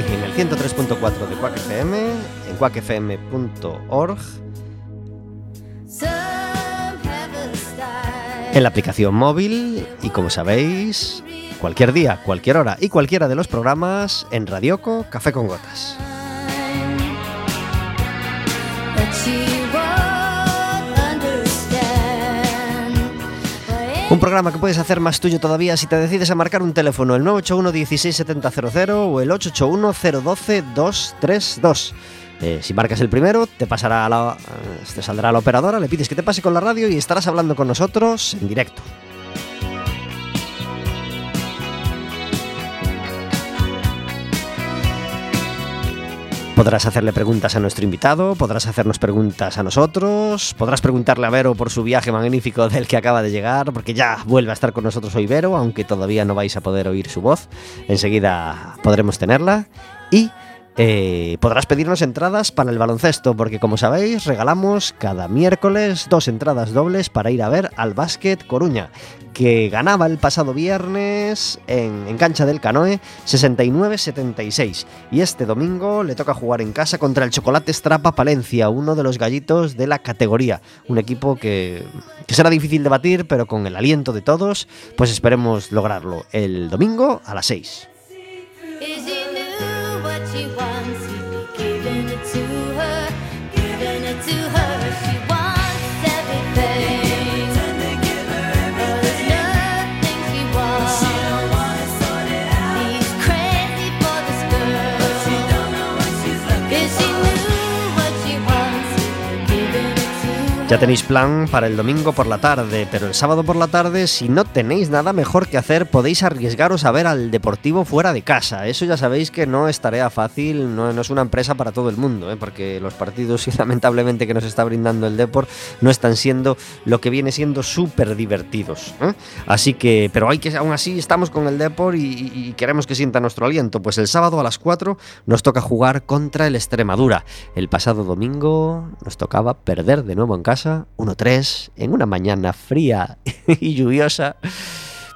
aquí en el 103.4 de Quack FM, en quackfm.org en la aplicación móvil y como sabéis, cualquier día, cualquier hora y cualquiera de los programas en Radioco Café con Gotas. Programa que puedes hacer más tuyo todavía si te decides a marcar un teléfono, el 981 16700 o el 881 012 232. Eh, si marcas el primero, te pasará la, eh, te saldrá la operadora, le pides que te pase con la radio y estarás hablando con nosotros en directo. Podrás hacerle preguntas a nuestro invitado, podrás hacernos preguntas a nosotros, podrás preguntarle a Vero por su viaje magnífico del que acaba de llegar, porque ya vuelve a estar con nosotros hoy Vero, aunque todavía no vais a poder oír su voz. Enseguida podremos tenerla. Y eh, podrás pedirnos entradas para el baloncesto, porque como sabéis, regalamos cada miércoles dos entradas dobles para ir a ver al Básquet Coruña, que ganaba el pasado viernes en, cancha del Canoe 69-76. Y este domingo le toca jugar en casa contra el Chocolate Strapa Palencia, uno de los gallitos de la categoría. Un equipo que, que será difícil de batir, pero con el aliento de todos, pues esperemos lograrlo el domingo a las 6. she was. Ya tenéis plan para el domingo por la tarde, pero el sábado por la tarde, si no tenéis nada mejor que hacer, podéis arriesgaros a ver al Deportivo fuera de casa. Eso ya sabéis que no es tarea fácil, no, es una empresa para todo el mundo, ¿eh? porque los partidos, y lamentablemente que nos está brindando el Deport, no están siendo lo que viene siendo súper divertidos. ¿eh? Así que, pero hay que, aún así estamos con el Deport y, y queremos que sienta nuestro aliento. Pues el sábado a las 4 nos toca jugar contra el Extremadura. El pasado domingo nos tocaba perder de nuevo en casa 1-3, en una mañana fría y lluviosa.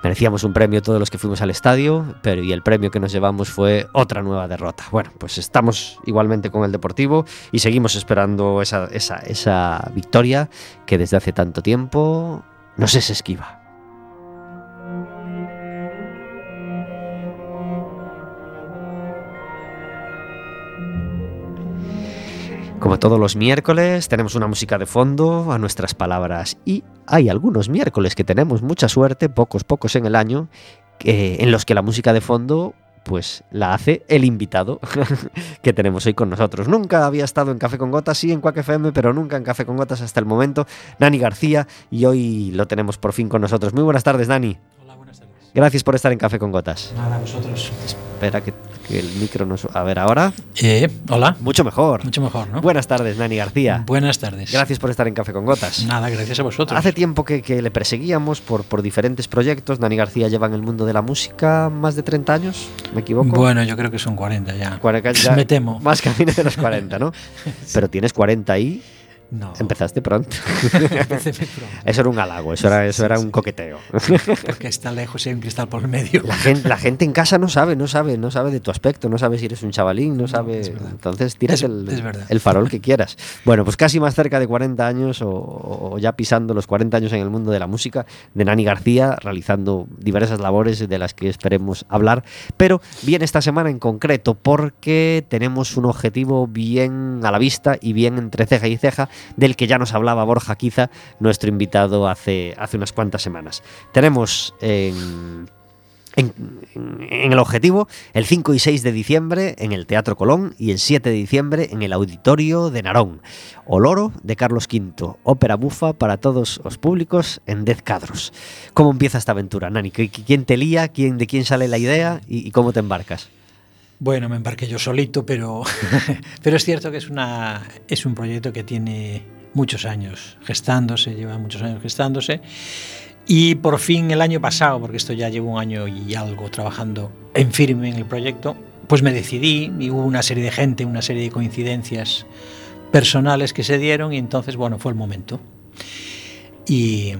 Merecíamos un premio todos los que fuimos al estadio, pero y el premio que nos llevamos fue otra nueva derrota. Bueno, pues estamos igualmente con el Deportivo y seguimos esperando esa, esa, esa victoria que desde hace tanto tiempo nos es esquiva. Como todos los miércoles, tenemos una música de fondo a nuestras palabras y hay algunos miércoles que tenemos mucha suerte, pocos, pocos en el año, en los que la música de fondo pues la hace el invitado que tenemos hoy con nosotros. Nunca había estado en Café con Gotas, sí en Quack FM, pero nunca en Café con Gotas hasta el momento. Nani García y hoy lo tenemos por fin con nosotros. Muy buenas tardes, Nani. Hola, buenas tardes. Gracias por estar en Café con Gotas. Nada, vosotros. Espera que que el micro nos... A ver, ahora. Eh, hola. Mucho mejor. Mucho mejor, ¿no? Buenas tardes, Nani García. Buenas tardes. Gracias por estar en Café con Gotas. Nada, gracias a vosotros. Hace tiempo que, que, le perseguíamos por, por diferentes proyectos. Nani García lleva en el mundo de la música más de 30 años, ¿me equivoco? Bueno, yo creo que son 40 ya. 40, ya Me temo. Más camino de los 40, ¿no? Pero tienes 40 ahí No. Empezaste pronto. Eso era un halago, eso era, eso era un coqueteo. Porque está lejos y hay un cristal por el medio. La gente, la gente en casa no sabe, no sabe, no sabe de tu aspecto, no sabe si eres un chavalín, no sabe. Entonces tiras el, el, farol que quieras. Bueno, pues casi más cerca de 40 años o, ya pisando los 40 años en el mundo de la música de Nani García, realizando diversas labores de las que esperemos hablar. Pero viene esta semana en concreto porque tenemos un objetivo bien a la vista y bien entre ceja y ceja del que ya nos hablaba Borja Quiza, nuestro invitado hace, hace unas cuantas semanas. Tenemos en, el objetivo el 5 y 6 de diciembre en el Teatro Colón y el 7 de diciembre en el Auditorio de Narón. Oloro de Carlos V, ópera bufa para todos los públicos en 10 cadros. ¿Cómo empieza esta aventura, Nani? ¿Quién te lía? ¿Quién, ¿De quién sale la idea? ¿Y, cómo te embarcas? Bueno, me embarqué yo solito, pero, pero es cierto que es, una, es un proyecto que tiene muchos años gestándose, lleva muchos años gestándose. Y por fin el año pasado, porque esto ya llevo un año y algo trabajando en firme en el proyecto, pues me decidí y hubo una serie de gente, una serie de coincidencias personales que se dieron y entonces, bueno, fue el momento. Y,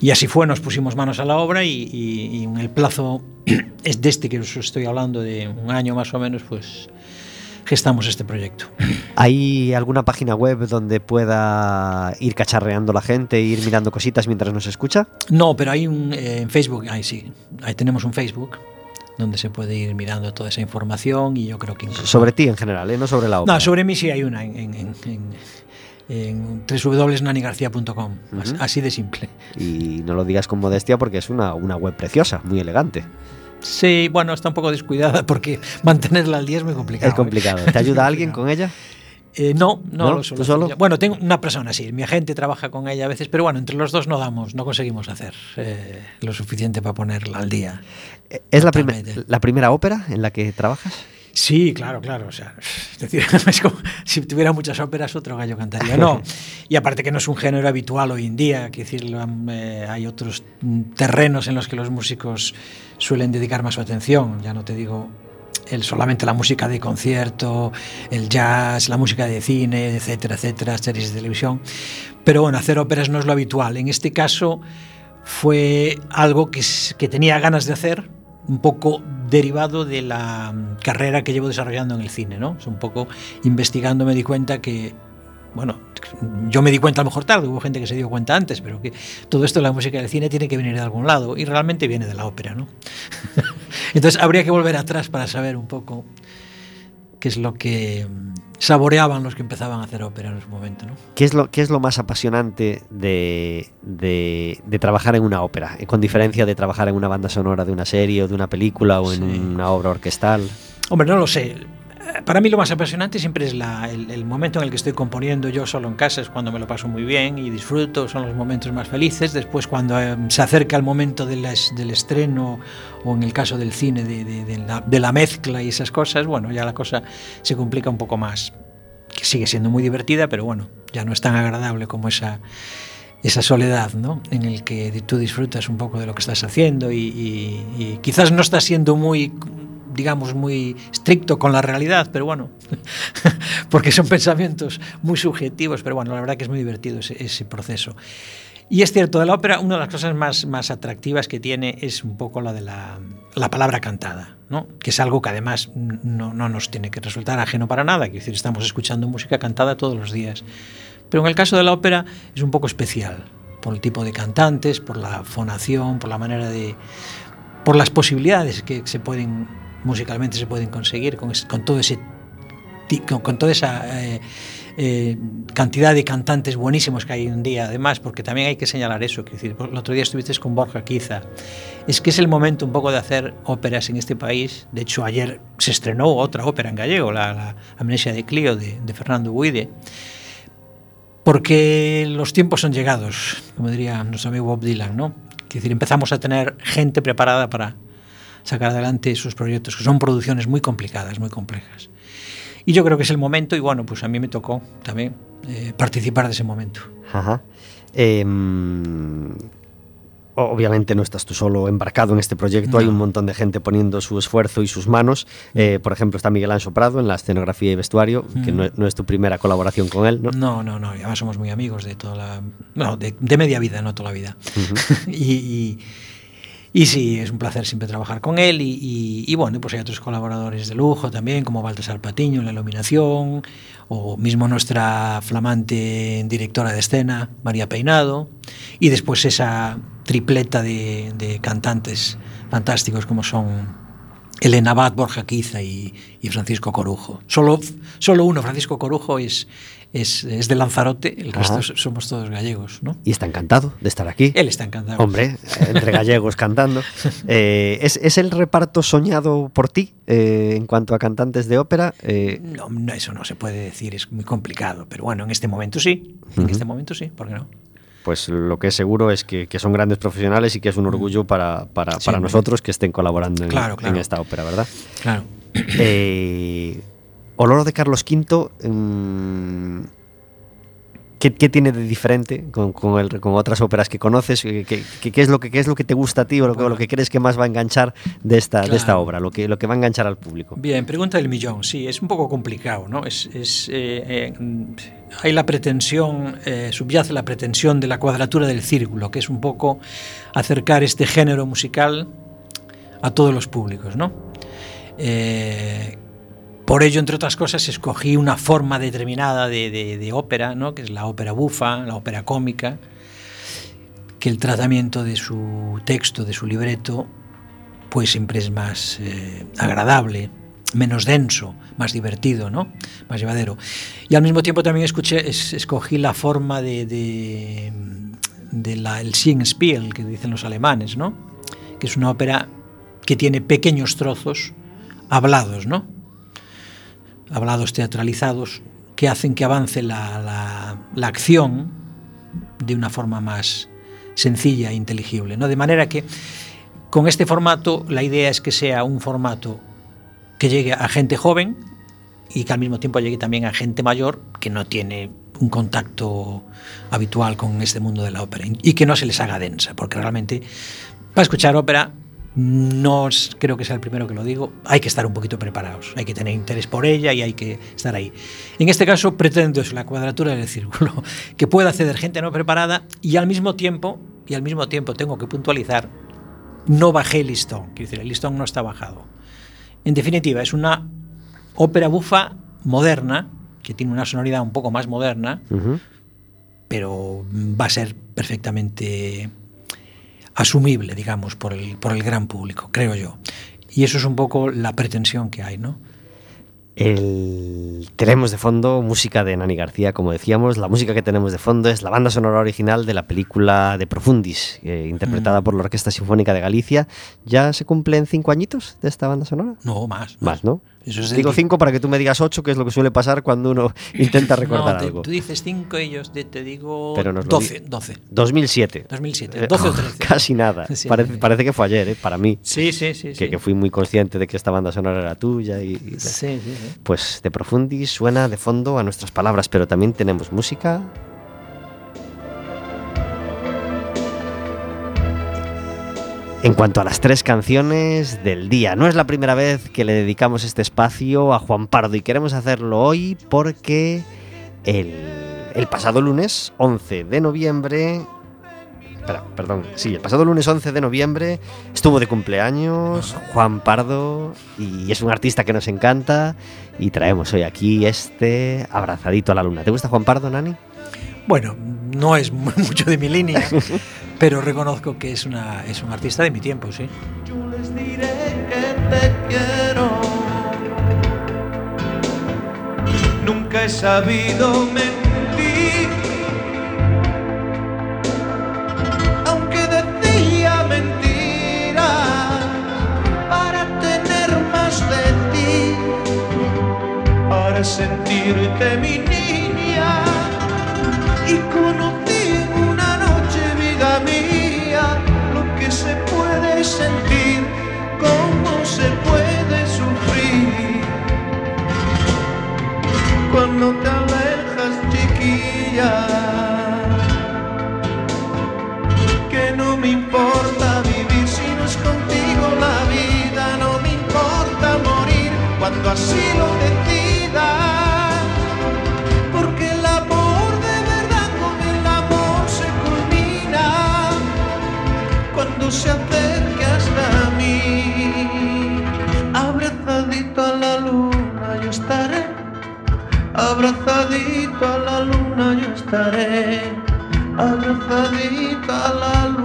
y así fue, nos pusimos manos a la obra y, en el plazo es de este que os estoy hablando, de un año más o menos, pues gestamos este proyecto. ¿Hay alguna página web donde pueda ir cacharreando la gente, ir mirando cositas mientras nos escucha? No, pero hay un eh, en Facebook, ahí sí, ahí tenemos un Facebook donde se puede ir mirando toda esa información y yo creo que... Sobre ti en general, ¿eh? no sobre la obra. No, sobre mí sí hay una en, en, en www.nanigarcia.com. Así de simple. Y no lo digas con modestia porque es una, una web preciosa, muy elegante. Sí, bueno, está un poco descuidada porque mantenerla al día es muy complicado. Es complicado. ¿Te ayuda alguien con ella? Eh, no, no, lo solo? Bueno, tengo una persona, sí, mi agente trabaja con ella a veces, pero bueno, entre los dos no damos, no conseguimos hacer eh, lo suficiente para ponerla al día. ¿Es la, la primera ópera en la que trabajas? Sí, claro, claro. O sea, es decir, es como si tuviera muchas óperas, otro gallo cantaría. No. Y aparte que no es un género habitual hoy en día, que decir, eh, hay otros terrenos en los que los músicos suelen dedicar más su atención. Ya no te digo el, solamente la música de concierto, el jazz, la música de cine, etcétera, etcétera, series de televisión. Pero bueno, hacer óperas no es lo habitual. En este caso fue algo que, que tenía ganas de hacer, un poco derivado de la mm, carrera que llevo desarrollando en el cine, ¿no? Es un poco investigando me di cuenta que, bueno, yo me di cuenta a lo mejor tarde, hubo gente que se dio cuenta antes, pero que todo esto de la música del cine tiene que venir de algún lado y realmente viene de la ópera, ¿no? Entonces habría que volver atrás para saber un poco qué es lo que mm, saboreaban los que empezaban a hacer ópera en ese momento. ¿no? ¿Qué, es lo, ¿Qué es lo más apasionante de, de, trabajar en una ópera, con diferencia de trabajar en una banda sonora de una serie o de una película o en una obra orquestal? Hombre, no lo sé para mí lo más apasionante siempre es el, momento en el que estoy componiendo yo solo en casa, es cuando me lo paso muy bien y disfruto, son los momentos más felices. Después cuando eh, se acerca el momento del estreno o en el caso del cine de, la, mezcla y esas cosas, bueno, ya la cosa se complica un poco más. Que sigue siendo muy divertida, pero bueno, ya no es tan agradable como esa esa soledad, ¿no? En el que tú disfrutas un poco de lo que estás haciendo y, y quizás no estás siendo muy digamos, muy estricto con la realidad, pero bueno, porque son pensamientos muy subjetivos, pero bueno, la verdad que es muy divertido ese, proceso. Y es cierto, de la ópera, una de las cosas más, más atractivas que tiene es un poco la de la, la palabra cantada, ¿no? que es algo que además no, no, nos tiene que resultar ajeno para nada, es decir, estamos escuchando música cantada todos los días. Pero en el caso de la ópera es un poco especial, por el tipo de cantantes, por la fonación, por la manera de... por las posibilidades que se pueden musicalmente se poden conseguir con, con todo ese con, con toda esa eh, eh, cantidad de cantantes buenísimos que hay un día, además, porque también hay que señalar eso, que decir, el otro día estuviste con Borja Quiza, es que es el momento un poco de hacer óperas en este país, de hecho ayer se estrenó otra ópera en gallego, la, la Amnesia de Clio de, de Fernando Guide, porque los tiempos son llegados, como diría nuestro amigo Bob Dylan, ¿no? Es decir, empezamos a tener gente preparada para, sacar adelante esos proyectos, que son producciones muy complicadas, muy complejas. Y yo creo que es el momento, y bueno, pues a mí me tocó también eh, participar de ese momento. Ajá. Em, obviamente no estás tú solo embarcado en este proyecto, No. hay un montón de gente poniendo su esfuerzo y sus manos. Eh, por ejemplo, está Miguel Anso Prado en la escenografía y vestuario, que no, no es tu primera colaboración con él, ¿no? No, no, no. Además somos muy amigos de toda la. No, de, de media vida, no toda la vida. y, y, Y sí, es un placer siempre trabajar con él. Y, y, y bueno, pues hay otros colaboradores de lujo también, como Baltasar Patiño en la iluminación, o mismo nuestra flamante directora de escena, María Peinado, y después esa tripleta de, de cantantes fantásticos como son Elena Abad, Borja Quiza y, y, Francisco Corujo. Solo, solo uno, Francisco Corujo, es, es, es de Lanzarote, el resto Ajá. somos todos gallegos, ¿no? Y está encantado de estar aquí. Él está encantado. Hombre, entre gallegos cantando. Eh, ¿es, es el reparto soñado por ti eh, en cuanto a cantantes de ópera? Eh, No, no, eso no se puede decir, es muy complicado, pero bueno, en este momento sí, en este momento sí, ¿por qué no? pues lo que es seguro es que, que son grandes profesionales y que es un orgullo para, para, Sí, para nosotros que estén colaborando en, Claro, claro. en esta ópera, ¿verdad? Claro. Eh, Oloro de Carlos V, mm, ¿qué, qué tiene de diferente con, con, el- con otras óperas que conoces? ¿Qué, qué- qué- qué es lo que, qué es lo que te gusta a ti o lo que, o lo que crees que más va a enganchar de esta, de esta Claro. obra? Lo que, lo que va a enganchar al público. Bien, pregunta del millón. Sí, es un poco complicado, ¿no? Es, es, eh, eh, hay la pretensión, eh, subyace la pretensión de la cuadratura del círculo, que es un poco acercar este género musical a todos los públicos, ¿no? Eh, por ello, entre otras cosas, escogí una forma determinada de, de- de ópera, ¿no? que es la ópera bufa, la ópera cómica, que el tratamiento de su texto, de su libreto, pues siempre es más eh, agradable, menos denso, más divertido, ¿no? Más llevadero. Y al mismo tiempo también escuché, es- escogí la forma de, de, de la, el Singspiel, que dicen los alemanes, ¿no? Que es una ópera que tiene pequeños trozos hablados, ¿no? Hablados teatralizados que hacen que avance la, la- acción de una forma más sencilla e inteligible, ¿no? De manera que con este formato la idea es que sea un formato que llegue a gente joven y que al mismo tiempo llegue también a gente mayor que no tiene un contacto habitual con este mundo de la ópera y que no se les haga densa, porque realmente para escuchar ópera no es- creo que sea el primero que lo digo, hay que estar un poquito preparados, hay que tener interés por ella y hay que estar ahí. En este caso pretendo eso, la cuadratura del círculo, que pueda acceder gente no preparada y al mismo tiempo, y al mismo tiempo tengo que puntualizar, no bajé el listón, quiero decir, el listón no está bajado. En definitiva, es una ópera bufa moderna, que tiene una sonoridad un poco más moderna, Ujú. pero va a ser perfectamente asumible, digamos, por el, por el gran público, creo yo. Y eso es un poco la pretensión que hay, ¿no? El- Tenemos de fondo música de Nani García, como decíamos. La música que tenemos de fondo es la banda sonora original de la película de Profundis, eh, interpretada Mm. por la Orquesta Sinfónica de Galicia. ¿Ya se cumplen cinco añitos de esta banda sonora? No, más. Más, ¿no? Eso es Digo di- cinco para que tú me digas ocho, que es lo que suele pasar cuando uno intenta recordar No, te- algo. Tú dices 5 y yo te, te digo Pero nos lo 12, 12. 2007. 2007, Eh, 12 o 13. Casi nada. Sí, parece, sí. parece que fue ayer, ¿eh? para mí. Sí, sí, sí. Que, sí. que fui muy consciente de que esta banda sonora era tuya. Y, y- Sí, sí, sí. Pues de Profundis suena de fondo a nuestras palabras, pero también tenemos música. En cuanto a las tres canciones del día, no es la primera vez que le dedicamos este espacio a Juan Pardo y queremos hacerlo hoy porque el, el pasado lunes 11 de noviembre... Perdón, sí, el pasado lunes 11 de noviembre estuvo de cumpleaños Juan Pardo y es un artista que nos encanta y traemos hoy aquí este abrazadito a la luna. ¿Te gusta Juan Pardo, Nani? Bueno, no es mu- mucho de mi línea, pero reconozco que es, una, es un artista de mi tiempo, sí. Yo les diré que te quiero. Nunca he sabido mentir. Aunque decía mentiras para tener más de ti. Para sentirte mi niña y conocí en una noche, vida mía, lo que se puede sentir, cómo se puede sufrir. Cuando te alejas, chiquilla, que no me importa vivir si no es contigo la vida, no me importa morir cuando así lo decido. Abrazadito a la luna yo estaré, abrazadito a la luna.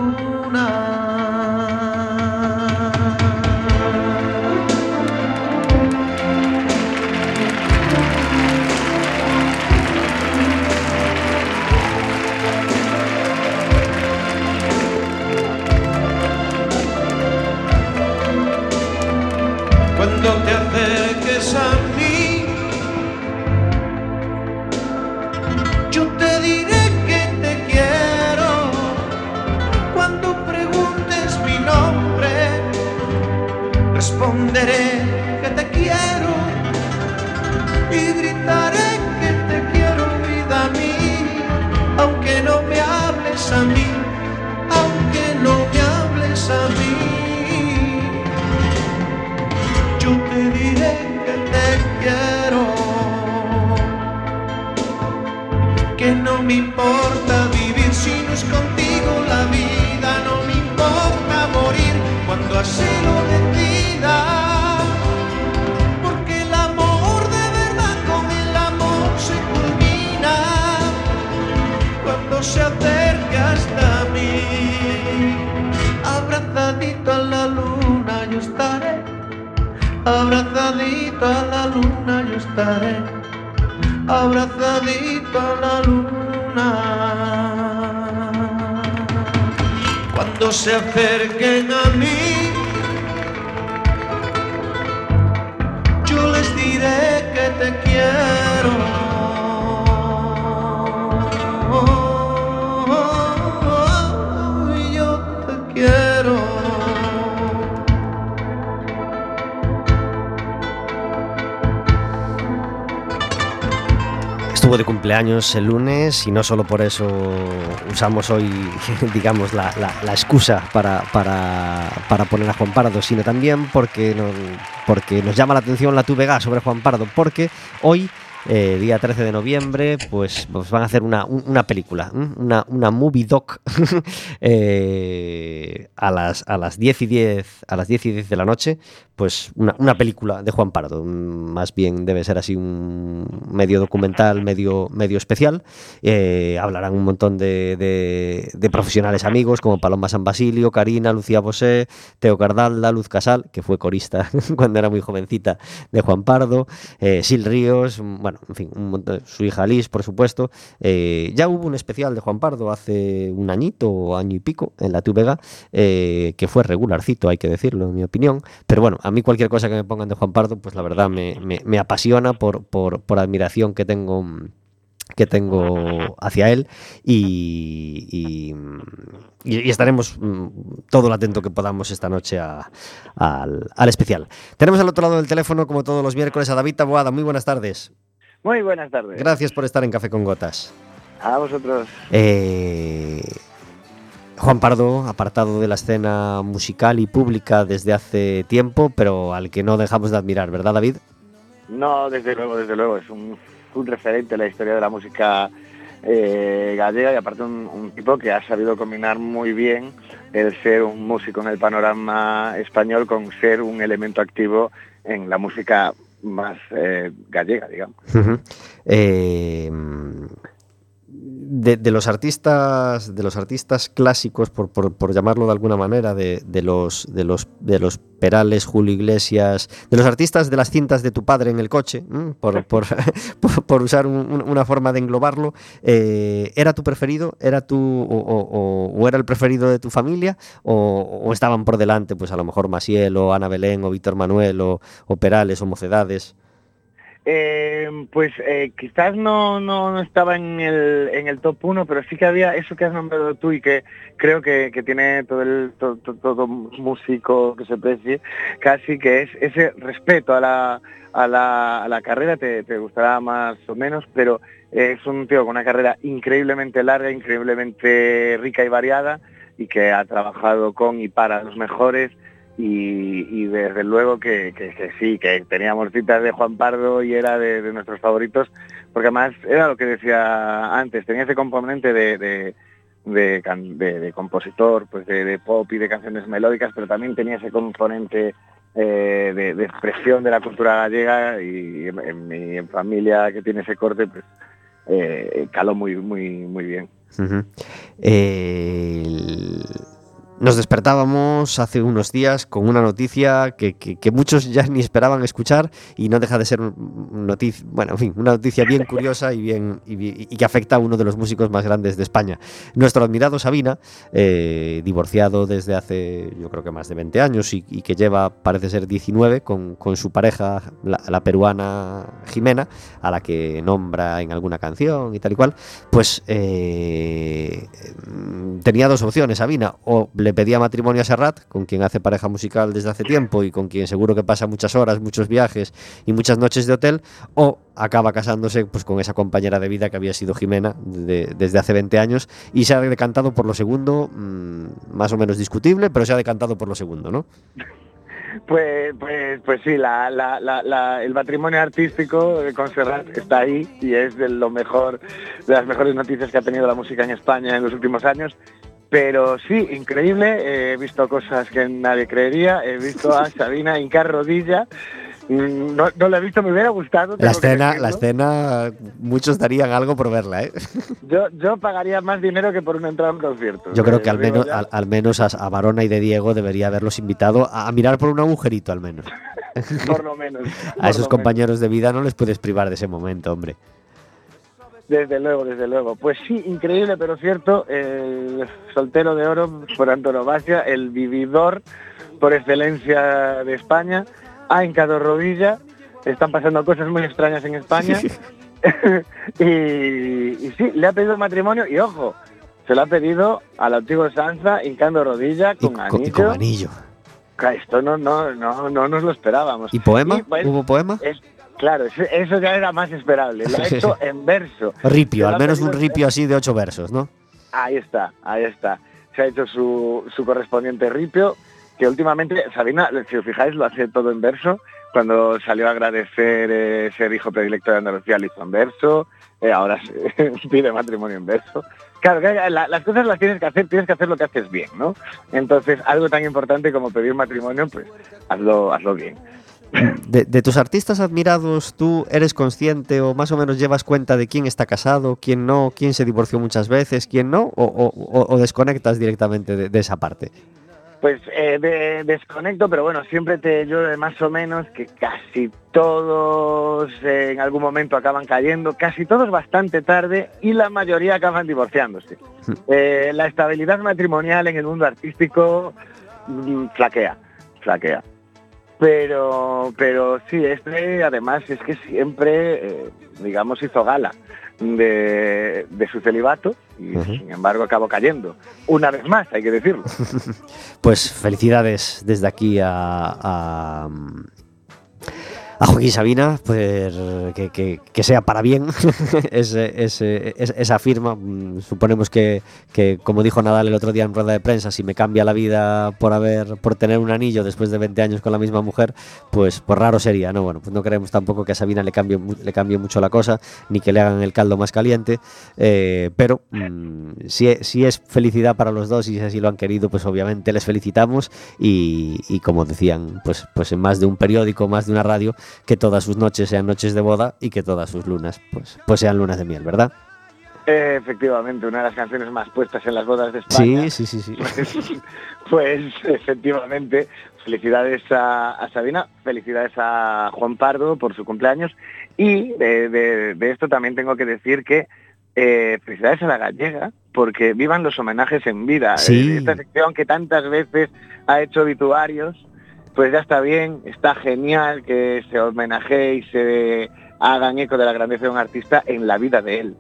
Abrazadito a la luna yo estaré, abrazadito a la luna. Cuando se acerquen a mí, yo les diré que te quiero. Cumpleaños el lunes y no solo por eso usamos hoy, digamos, la, excusa para, para- para poner a Juan Pardo, sino también porque nos, porque nos llama la atención la TVG sobre Juan Pardo, porque hoy, eh, día 13 de noviembre, pues, pues van a hacer una, un- una película, una, una movie doc eh, a, las, a las 10 y 10, a las 10 y 10 de la noche, pues una, película de Juan Pardo. Mm, Más bien debe ser así un medio documental, medio, medio especial. Eh, hablarán un montón de, de- de profesionales amigos como Paloma San Basilio, Karina, Lucía Bosé, Teo Cardalda, Luz Casal, que fue corista cuando era muy jovencita de Juan Pardo, Sil Ríos, mm, en fin, un su hija Liz, por supuesto. Eh, ya hubo un especial de Juan Pardo hace un añito o año y pico en la TVG, eh, que fue regularcito, hay que decirlo, en mi opinión. Pero bueno, a mí cualquier cosa que me pongan de Juan Pardo, pues la verdad me, apasiona por, admiración que tengo que tengo hacia él y, estaremos mm, todo lo atento que podamos esta noche al, al especial. Tenemos al otro lado del teléfono, como todos los miércoles, a David Taboada. Muy buenas tardes. Muy buenas tardes. Gracias por estar en Café con Gotas. A vosotros. Eh, Juan Pardo, apartado de la escena musical y pública desde hace tiempo, pero al que no dejamos de admirar, ¿verdad, David? No, desde luego, desde luego, es un, un referente en la historia de la música eh, gallega y aparte un, un tipo que ha sabido combinar muy bien el ser un músico en el panorama español con ser un elemento activo en la música más eh, gallega, digamos. De, de los artistas de los artistas clásicos por, por- por llamarlo de alguna manera de, de los de los de los Perales Julio Iglesias de los artistas de las cintas de tu padre en el coche por, por, por- usar un- un- una forma de englobarlo eh, era tu preferido era tu o, o- era el preferido de tu familia o, o estaban por delante pues a lo mejor Masiel o Ana Belén o Víctor Manuel o, o Perales o Mocedades Eh, pues eh, quizás no, no, no estaba en el, en el top 1, pero sí que había eso que has nombrado tú y que creo que, que tiene todo el to- to- todo, músico que se precie, casi que es ese respeto a la, a la, a la carrera, te, te gustará más o menos, pero es un tío con una carrera increíblemente larga, increíblemente rica y variada y que ha trabajado con y para los mejores y, desde luego que, sí, que teníamos citas de Juan Pardo y era de, nuestros favoritos, porque además era lo que decía antes, tenía ese componente de, de, compositor, pues de, pop y de canciones melódicas, pero también tenía ese componente eh, de, expresión de la cultura gallega y en, mi familia que tiene ese corte, pues eh, caló muy, muy, muy bien. Nos despertábamos hace unos días con una noticia que, que- muchos ya ni esperaban escuchar y no deja de ser noticia, bueno, en una noticia bien curiosa y bien y, que afecta a uno de los músicos más grandes de España. Nuestro admirado Sabina, eh, divorciado desde hace yo creo que más de 20 años y, que lleva, parece ser 19, con, con su pareja, la, peruana Jimena, a la que nombra en alguna canción y tal y cual, pues eh, tenía dos opciones, Sabina, o le pedía matrimonio a Serrat, con quien hace pareja musical desde hace tiempo y con quien seguro que pasa muchas horas, muchos viajes y muchas noches de hotel, o acaba casándose pues con esa compañera de vida que había sido Jimena de- desde hace 20 años y se ha decantado por lo segundo, mm, más o menos discutible, pero se ha decantado por lo segundo, ¿no? Pues, pues, pues sí, la, la- la- el matrimonio artístico con Serrat está ahí y es de lo mejor, de las mejores noticias que ha tenido la música en España en los últimos años. Pero sí, increíble, he visto cosas que nadie creería, he visto a Sabina hincar rodilla, Mm, no, no la he visto, me hubiera gustado. La escena, la escena, muchos darían algo por verla, ¿eh? Yo, yo pagaría más dinero que por una entrada a un concierto. Yo creo Eh, que al menos, al, al menos a, a Barona y de Diego debería haberlos invitado a, a mirar por un agujerito al menos. por lo menos. A esos compañeros de vida no les puedes privar de ese momento, hombre. Desde luego, desde luego. Pues sí, increíble, pero cierto, el soltero de oro por antonomasia, el vividor por excelencia de España, ha hincado rodilla, están pasando cosas muy extrañas en España, y, y sí, le ha pedido matrimonio, y ojo, se lo ha pedido al antiguo Sansa hincando rodilla Y, con co- anillo. y con anillo. Esto no, no, no, no nos lo esperábamos. ¿Y poema? Y, bueno, ¿Hubo poema? es- claro, eso, ya era más esperable, lo ha hecho en verso. Ripio, al menos un ripio así de ocho versos, ¿no? Ahí está, ahí está. Se ha hecho su, su correspondiente ripio, que últimamente, Sabina, si os fijáis, lo hace todo en verso. Cuando salió a agradecer eh, ser hijo predilecto de Andalucía, lo hizo en verso. Eh, ahora se pide matrimonio en verso. Claro, la- las cosas las tienes que hacer, tienes que hacer lo que haces bien, ¿no? Entonces, algo tan importante como pedir matrimonio, pues hazlo, hazlo bien. De, de tus artistas admirados, ¿tú eres consciente o más o menos llevas cuenta de quién está casado, quién no, quién se divorció muchas veces, quién no? ¿O, o- o- o desconectas directamente de, de esa parte? Pues eh, de- desconecto, pero bueno, siempre te llueve más o menos que casi todos eh, en algún momento acaban cayendo, casi todos bastante tarde y la mayoría acaban divorciándose. Eh, la estabilidad matrimonial en el mundo artístico mm, flaquea, flaquea. Pero, pero sí, este además es que siempre, eh, digamos, hizo gala de, de su celibato y sin embargo acabó cayendo. Una vez más, hay que decirlo. Pues felicidades desde aquí a, a, a Joaquín Sabina, pues que, que- sea para bien ese- ese- es- esa firma. Mm, Suponemos que, como dijo Nadal el otro día en rueda de prensa, si me cambia la vida por haber, por tener un anillo después de 20 años con la misma mujer, pues, pues raro sería, ¿no? Bueno, pues no queremos tampoco que a Sabina le cambie, le cambie mucho la cosa, ni que le hagan el caldo más caliente, eh, pero mm, si, e- si es felicidad para los dos y si así lo han querido, pues obviamente les felicitamos y, y como decían, pues, pues en más de un periódico, más de una radio, que todas sus noches sean noches de boda y que todas sus lunas pues, pues sean lunas de miel, ¿verdad? Eh, Efectivamente, una de las canciones más puestas en las bodas de España. Sí, sí, sí, sí. Pues, pues, efectivamente, felicidades a, a Sabina, felicidades a Juan Pardo por su cumpleaños y de, de- de esto también tengo que decir que eh, felicidades a la gallega porque vivan los homenajes en vida. Sí. Eh, Esta sección que tantas veces ha hecho obituarios, pues ya está bien, está genial que se homenajee y se hagan eco de la grandeza de un artista en la vida de él.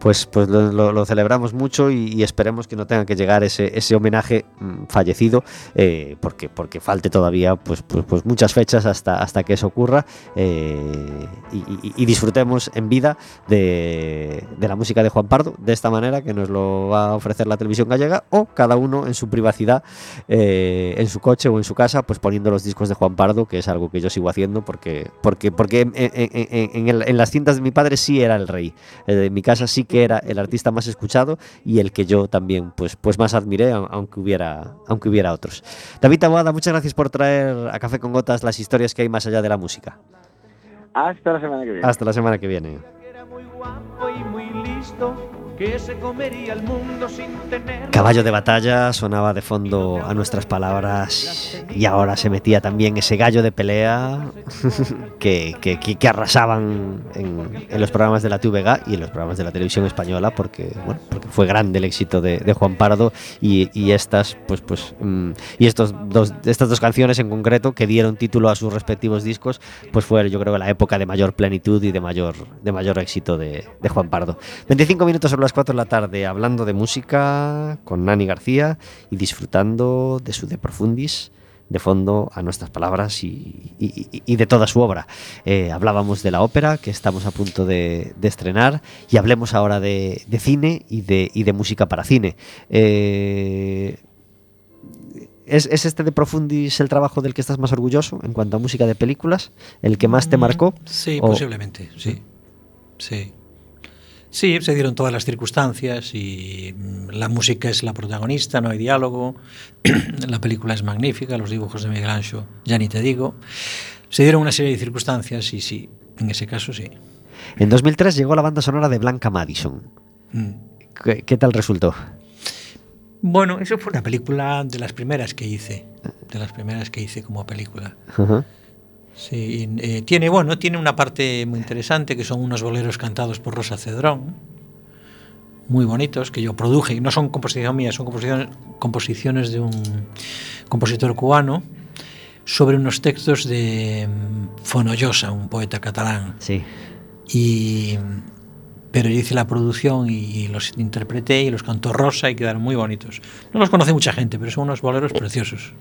Pues, pues lo, celebramos mucho y, esperemos que no tenga que llegar ese, ese homenaje mm, fallecido, eh, porque, porque falte todavía pues, pues, pues muchas fechas hasta, hasta que eso ocurra eh, y, disfrutemos en vida de, de la música de Juan Pardo de esta manera que nos lo va a ofrecer la televisión gallega o cada uno en su privacidad, eh, en su coche o en su casa, pues poniendo los discos de Juan Pardo, que es algo que yo sigo haciendo porque, porque, porque en, las cintas de mi padre sí era el rey. En mi casa sí que era el artista más escuchado y el que yo también pues, pues más admiré, aunque hubiera, aunque hubiera otros. David Taboada, muchas gracias por traer a Café con Gotas las historias que hay más allá de la música. Hasta la semana que viene. Hasta la semana que viene. Caballo de batalla sonaba de fondo a nuestras palabras y ahora se metía también ese gallo de pelea que, que, arrasaban en, los programas de la TVG y en los programas de la televisión española porque, bueno, porque fue grande el éxito de, Juan Pardo y, estas pues pues mm, y estos dos, estas dos canciones en concreto que dieron título a sus respectivos discos pues fue yo creo la época de mayor plenitud y de mayor, de mayor éxito de, de Juan Pardo. 25 minutos sobre las 4 de la tarde hablando de música con Nani García y disfrutando de su De Profundis de fondo a nuestras palabras y, de toda su obra. Eh, hablábamos de la ópera que estamos a punto de, estrenar y hablemos ahora de, cine y de, de, música para cine. Eh, ¿es, este de Profundis el trabajo del que estás más orgulloso en cuanto a música de películas? ¿El que más te mm, marcó? Sí, posiblemente, sí. Sí. Sí, se dieron todas las circunstancias y mm, la música es la protagonista, no hay diálogo, la película es magnífica, los dibujos de Miguel Ancho, ya ni te digo. Se dieron una serie de circunstancias y sí, en ese caso sí. En 2003 llegó la banda sonora de Blanca Madison. Mm. ¿Qué, tal resultó? Bueno, eso fue una película de las primeras que hice, de las primeras que hice como película. Sí, eh, tiene, bueno, tiene una parte muy interesante que son unos boleros cantados por Rosa Cedrón, muy bonitos, que yo produje, y no son composición mía, son composiciones, composiciones de un compositor cubano sobre unos textos de mm, Fonollosa, un poeta catalán. Sí. Y, pero yo hice la producción y, los interpreté y los cantó Rosa y quedaron muy bonitos. No los conoce mucha gente, pero son unos boleros preciosos.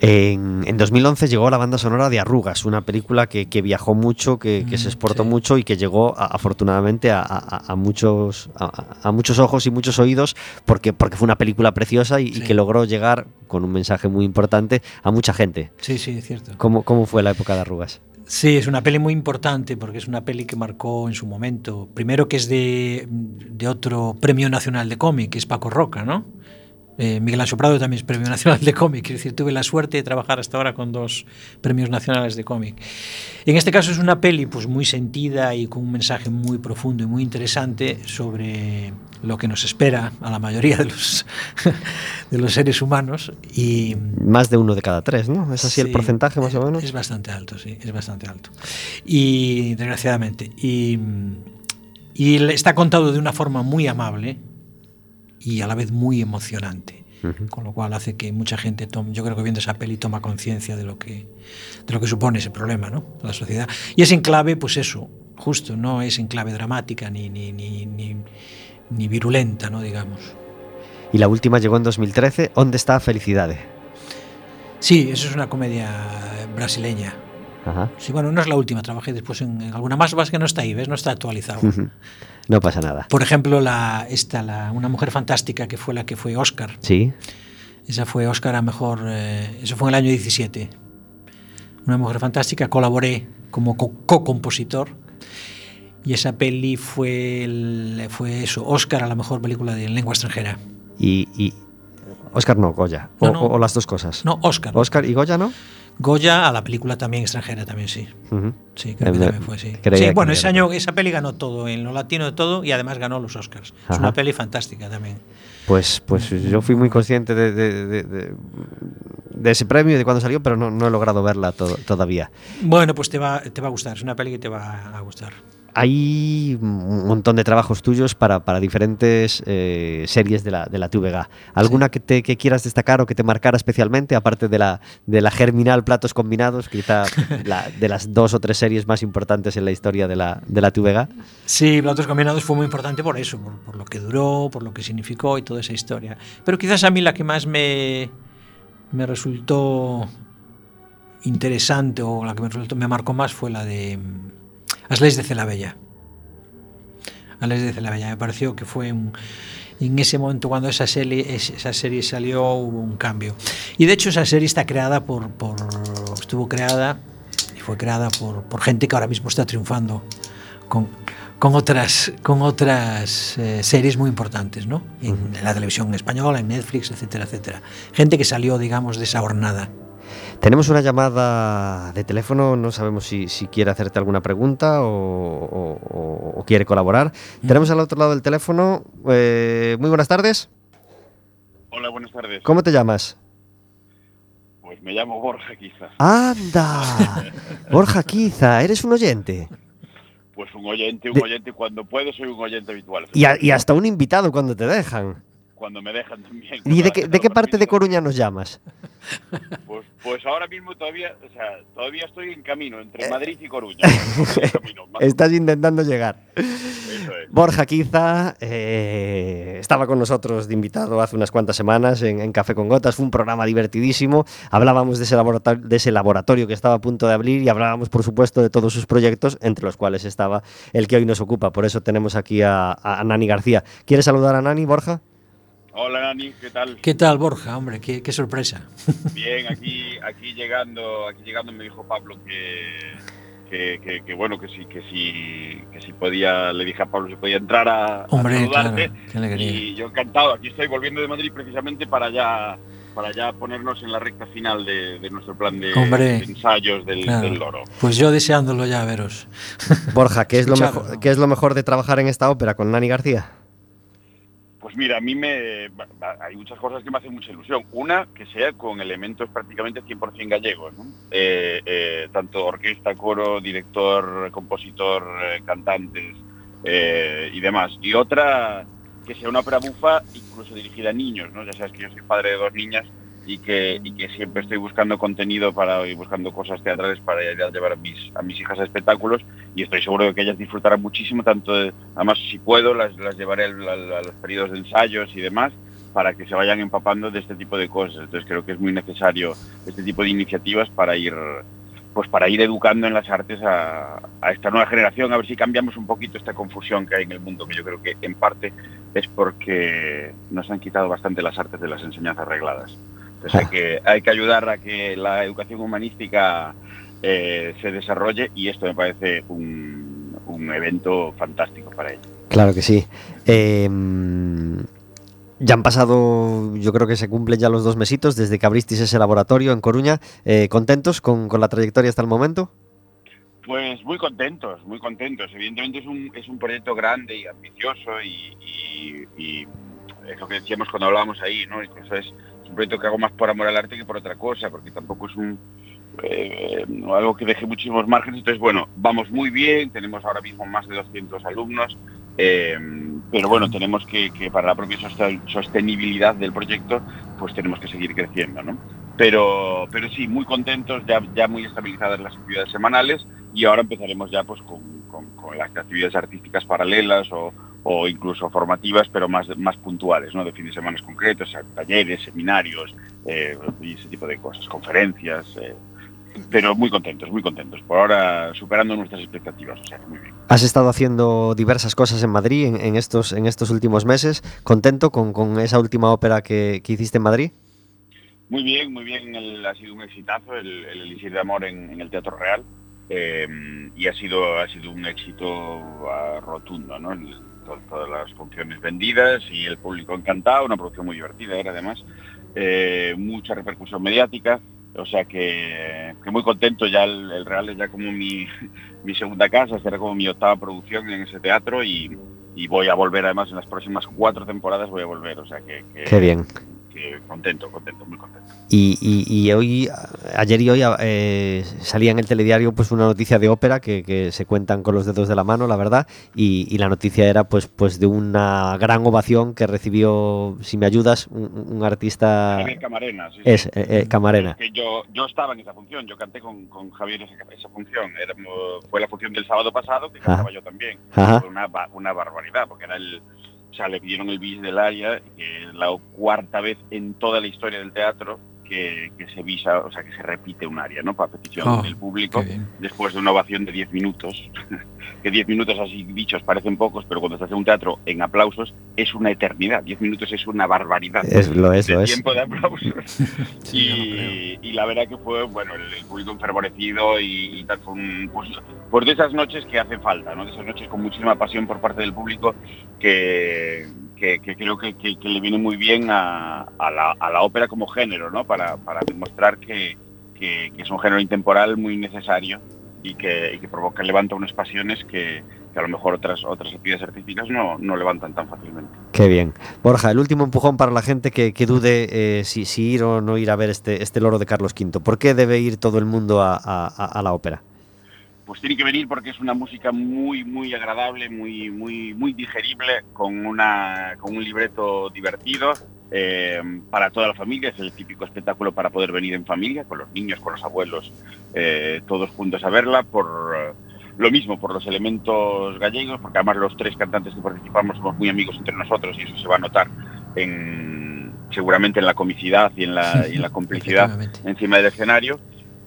En, 2011 llegó la banda sonora de Arrugas, una película que, viajó mucho, que, se mm, exportó mucho y que llegó afortunadamente a, muchos, a, muchos ojos y muchos oídos porque, porque fue una película preciosa y, que logró llegar con un mensaje muy importante a mucha gente. Sí, sí, es cierto. ¿Cómo, cómo fue la época de Arrugas? Sí, es una peli muy importante porque es una peli que marcó en su momento. Primero que es de, de otro premio nacional de cómic, que es Paco Roca, ¿no? Eh, Miguel Ancho Prado también es Premio Nacional de Cómic, es decir, tuve la suerte de trabajar hasta ahora con dos premios nacionales de cómic. En este caso es una peli pues, muy sentida y con un mensaje muy profundo y muy interesante sobre lo que nos espera a la mayoría de los, de los seres humanos. Y, más de uno de cada tres, ¿no? ¿Es así el porcentaje más o menos? Es bastante alto, sí, es bastante alto. Y desgraciadamente. Y, y está contado de una forma muy amable y a la vez muy emocionante. Con lo cual hace que mucha gente, tome, yo creo que viendo esa peli toma conciencia de lo que de lo que supone ese problema, ¿no? La sociedad. Y es en clave, pues eso, justo, no es en clave dramática ni, ni, ni, ni, ni virulenta, ¿no? Digamos. Y la última llegó en 2013, ¿Dónde está Felicidades? Sí, eso es una comedia brasileña. Sí, bueno, no es la última, trabajé después en, alguna más, más que no está ahí, ¿ves? No está actualizado. No pasa nada. Por ejemplo, la, esta, la, una mujer fantástica que fue la que fue Oscar. Sí. Esa fue Oscar a mejor. Eh, eso fue en el año 17. Una mujer fantástica, colaboré como co-compositor. y esa peli fue, fue eso, Oscar a la mejor película de lengua extranjera. Y, y Oscar no, Goya. O, o, las dos cosas. No, Oscar. Oscar y Goya, ¿no? Goya a la película también extranjera, también sí. Sí, creo que también fue, sí. sí bueno, ese año esa peli ganó todo, en lo latino de todo, y además ganó los Oscars. Es una peli fantástica también. Pues, pues yo fui muy consciente de, de, de, ese premio y de cuando salió, pero no, no he logrado verla todavía. Bueno, pues te va, te va a gustar, es una peli que te va a gustar hay un montón de trabajos tuyos para, para diferentes eh, series de la, de la TVG. ¿Alguna que, te, que quieras destacar o que te marcara especialmente, aparte de la, de la Germinal Platos Combinados, quizá la, de las dos o tres series más importantes en la historia de la, de la TVG? Sí, Platos Combinados fue muy importante por eso, por, por, lo que duró, por lo que significó y toda esa historia. Pero quizás a mí la que más me, me resultó interesante o la que me, resultó, me marcó más fue la de leyes de Celabella. Las leyes de Celabella. Me pareció que fue un, en ese momento cuando esa serie, esa serie salió hubo un cambio. Y de hecho esa serie está creada por, por estuvo creada y fue creada por, por, gente que ahora mismo está triunfando con, con otras, con otras eh, series muy importantes, ¿no? En, en la televisión española, en Netflix, etcétera, etcétera. Gente que salió, digamos, de esa hornada. Tenemos una llamada de teléfono, no sabemos si, si quiere hacerte alguna pregunta o, o- o- o quiere colaborar. Tenemos al otro lado del teléfono. eh, muy buenas tardes. Hola, buenas tardes. ¿Cómo te llamas? Pues me llamo Borja, quizás. ¡Anda! Borja Quiza, eres un oyente. Pues un oyente, un De- oyente cuando puedo, soy un oyente habitual. Y, a- y hasta un invitado cuando te dejan. Cuando me dejan también. ¿Y de qué, de parte de. Coruña nos llamas? Pues, pues ahora mismo todavía, o sea, todavía estoy en camino entre Madrid y Coruña. Camino, Estás intentando llegar. menos, eso es. Borja Quiza eh, estaba con nosotros de invitado hace unas cuantas semanas en, en Café con Gotas. Fue un programa divertidísimo. Hablábamos de ese, laboratorio, de ese laboratorio que estaba a punto de abrir y hablábamos, por supuesto, de todos sus proyectos, entre los cuales estaba el que hoy nos ocupa. Por eso tenemos aquí a, a Nani García. ¿Quieres saludar a Nani, Borja? Hola, Nani, ¿qué tal? ¿Qué tal, Borja? Hombre, qué, qué sorpresa. Bien, aquí, aquí llegando, aquí llegando me dijo Pablo que, que, que- que, bueno, que sí, que sí, que sí podía, le dije a Pablo si podía entrar a, a Hombre, claro, saludarte. qué alegría. Y yo encantado, aquí estoy volviendo de Madrid precisamente para ya para ya ponernos en la recta final de, de nuestro plan de, Hombre, de ensayos del, claro. del loro. Pues yo deseándolo ya veros. Borja, ¿qué es, lo mejor. ¿qué es lo mejor de trabajar en esta ópera con Nani García? Pues mira, a mí me hay muchas cosas que me hacen mucha ilusión. Una, que sea con elementos prácticamente 100% gallegos, ¿no? Eh, eh, tanto orquesta, coro, director, compositor, eh, cantantes y demás. Y otra, que sea una ópera bufa, incluso dirigida a niños, ¿no? Ya sabes que yo soy padre de dos niñas y que, siempre estoy buscando contenido para y buscando cosas teatrales para llevar a mis, a mis hijas a espectáculos y estoy seguro de que ellas disfrutarán muchísimo, tanto de- además si puedo las, las llevaré a los periodos de ensayos y demás para que se vayan empapando de este tipo de cosas. Entonces creo que es muy necesario este tipo de iniciativas para ir pues para ir educando en las artes a, a esta nueva generación, a ver si cambiamos un poquito esta confusión que hay en el mundo, que yo creo que en parte es porque nos han quitado bastante las artes de las enseñanzas regladas. Entonces hay que, hay que ayudar a que la educación humanística eh, se desarrolle y esto me parece un, un evento fantástico para ello. Claro que sí. Eh, ya han pasado, yo creo que se cumplen ya los dos mesitos desde que abristeis ese laboratorio en Coruña. Eh, ¿Contentos con, con la trayectoria hasta el momento? Pues muy contentos, muy contentos. Evidentemente es un, es un proyecto grande y ambicioso y, y- y es lo que decíamos cuando hablábamos ahí, ¿no? Incluso es, un proyecto que hago más por amor al arte que por otra cosa, porque tampoco es un eh, algo que deje muchísimos márgenes. Entonces, bueno, vamos muy bien, tenemos ahora mismo más de 200 alumnos, eh, pero bueno, tenemos que, para la propia sostenibilidad del proyecto, pues tenemos que seguir creciendo, ¿no? Pero, pero sí, muy contentos, ya, muy estabilizadas las actividades semanales y ahora empezaremos ya pues con las actividades artísticas paralelas o, o incluso formativas, pero más, más puntuales, ¿no? De fines de semana concretos, talleres, seminarios eh, y ese tipo de cosas, conferencias. eh, pero muy contentos, muy contentos. Por ahora superando nuestras expectativas, o sea, muy bien. Has estado haciendo diversas cosas en Madrid en, en estos, en estos últimos meses. ¿Contento con, con esa última ópera que, que hiciste en Madrid? Muy bien, muy bien. El- ha sido un exitazo el, el Elixir de Amor en, en el Teatro Real eh, y ha sido ha sido un éxito ah, rotundo, ¿no? El- to- todas las funciones vendidas y el público encantado, una producción muy divertida era además, eh, mucha repercusión mediática, o sea que, que muy contento, ya el, Real es ya como mi, segunda casa, será como mi octava producción en ese teatro y, y voy a volver además en las próximas cuatro temporadas voy a volver, o sea que, que- Qué bien. Que contento, contento, muy contento. Y, y- y hoy, ayer y hoy eh, salía en el telediario pues una noticia de ópera que, que se cuentan con los dedos de la mano, la verdad, y, y la noticia era pues, pues de una gran ovación que recibió, si me ayudas, un, un artista Javier Camarena, sí, es eh, eh, Camarena. Que yo, yo estaba en esa función, yo canté con, con Javier esa, esa función. Éramos- fue la función del sábado pasado, que cantaba Ajá. yo también. Ajá. Una, una barbaridad, porque era el. Sea, le pidieron el bis del área, que es la cuarta vez en toda la historia del teatro que, que se visa, o sea, que se repite un área, ¿no? Para petición Oh, del público, después de una ovación de 10 minutos, que 10 minutos así dichos parecen pocos, pero cuando estás en un teatro en aplausos es una eternidad, 10 minutos es una barbaridad Es, lo es, de lo es. tiempo de aplausos. Sí, y, y la verdad que fue, bueno, el, el público enfervorecido y, y tal, fue un, pues, pues de esas noches que hacen falta, ¿no? De esas noches con muchísima pasión por parte del público que, que, creo que, le viene muy bien a, la, ópera como género, ¿no? Para, demostrar que, es un género intemporal muy necesario y que, y provoca, levanta unas pasiones que, a lo mejor otras, otras actividades artísticas no, no levantan tan fácilmente. Qué bien. Borja, el último empujón para la gente que, dude eh, si, ir o no ir a ver este, este loro de Carlos V. ¿Por qué debe ir todo el mundo a la ópera? Pues tiene que venir porque es una música muy muy agradable, muy muy muy digerible, con una con un libreto divertido eh, para toda la familia. Es el típico espectáculo para poder venir en familia, con los niños, con los abuelos, eh, todos juntos a verla. Por eh, lo mismo, por los elementos gallegos, porque además los tres cantantes que participamos somos muy amigos entre nosotros y eso se va a notar en seguramente en la comicidad y en la, y en la complicidad encima del escenario.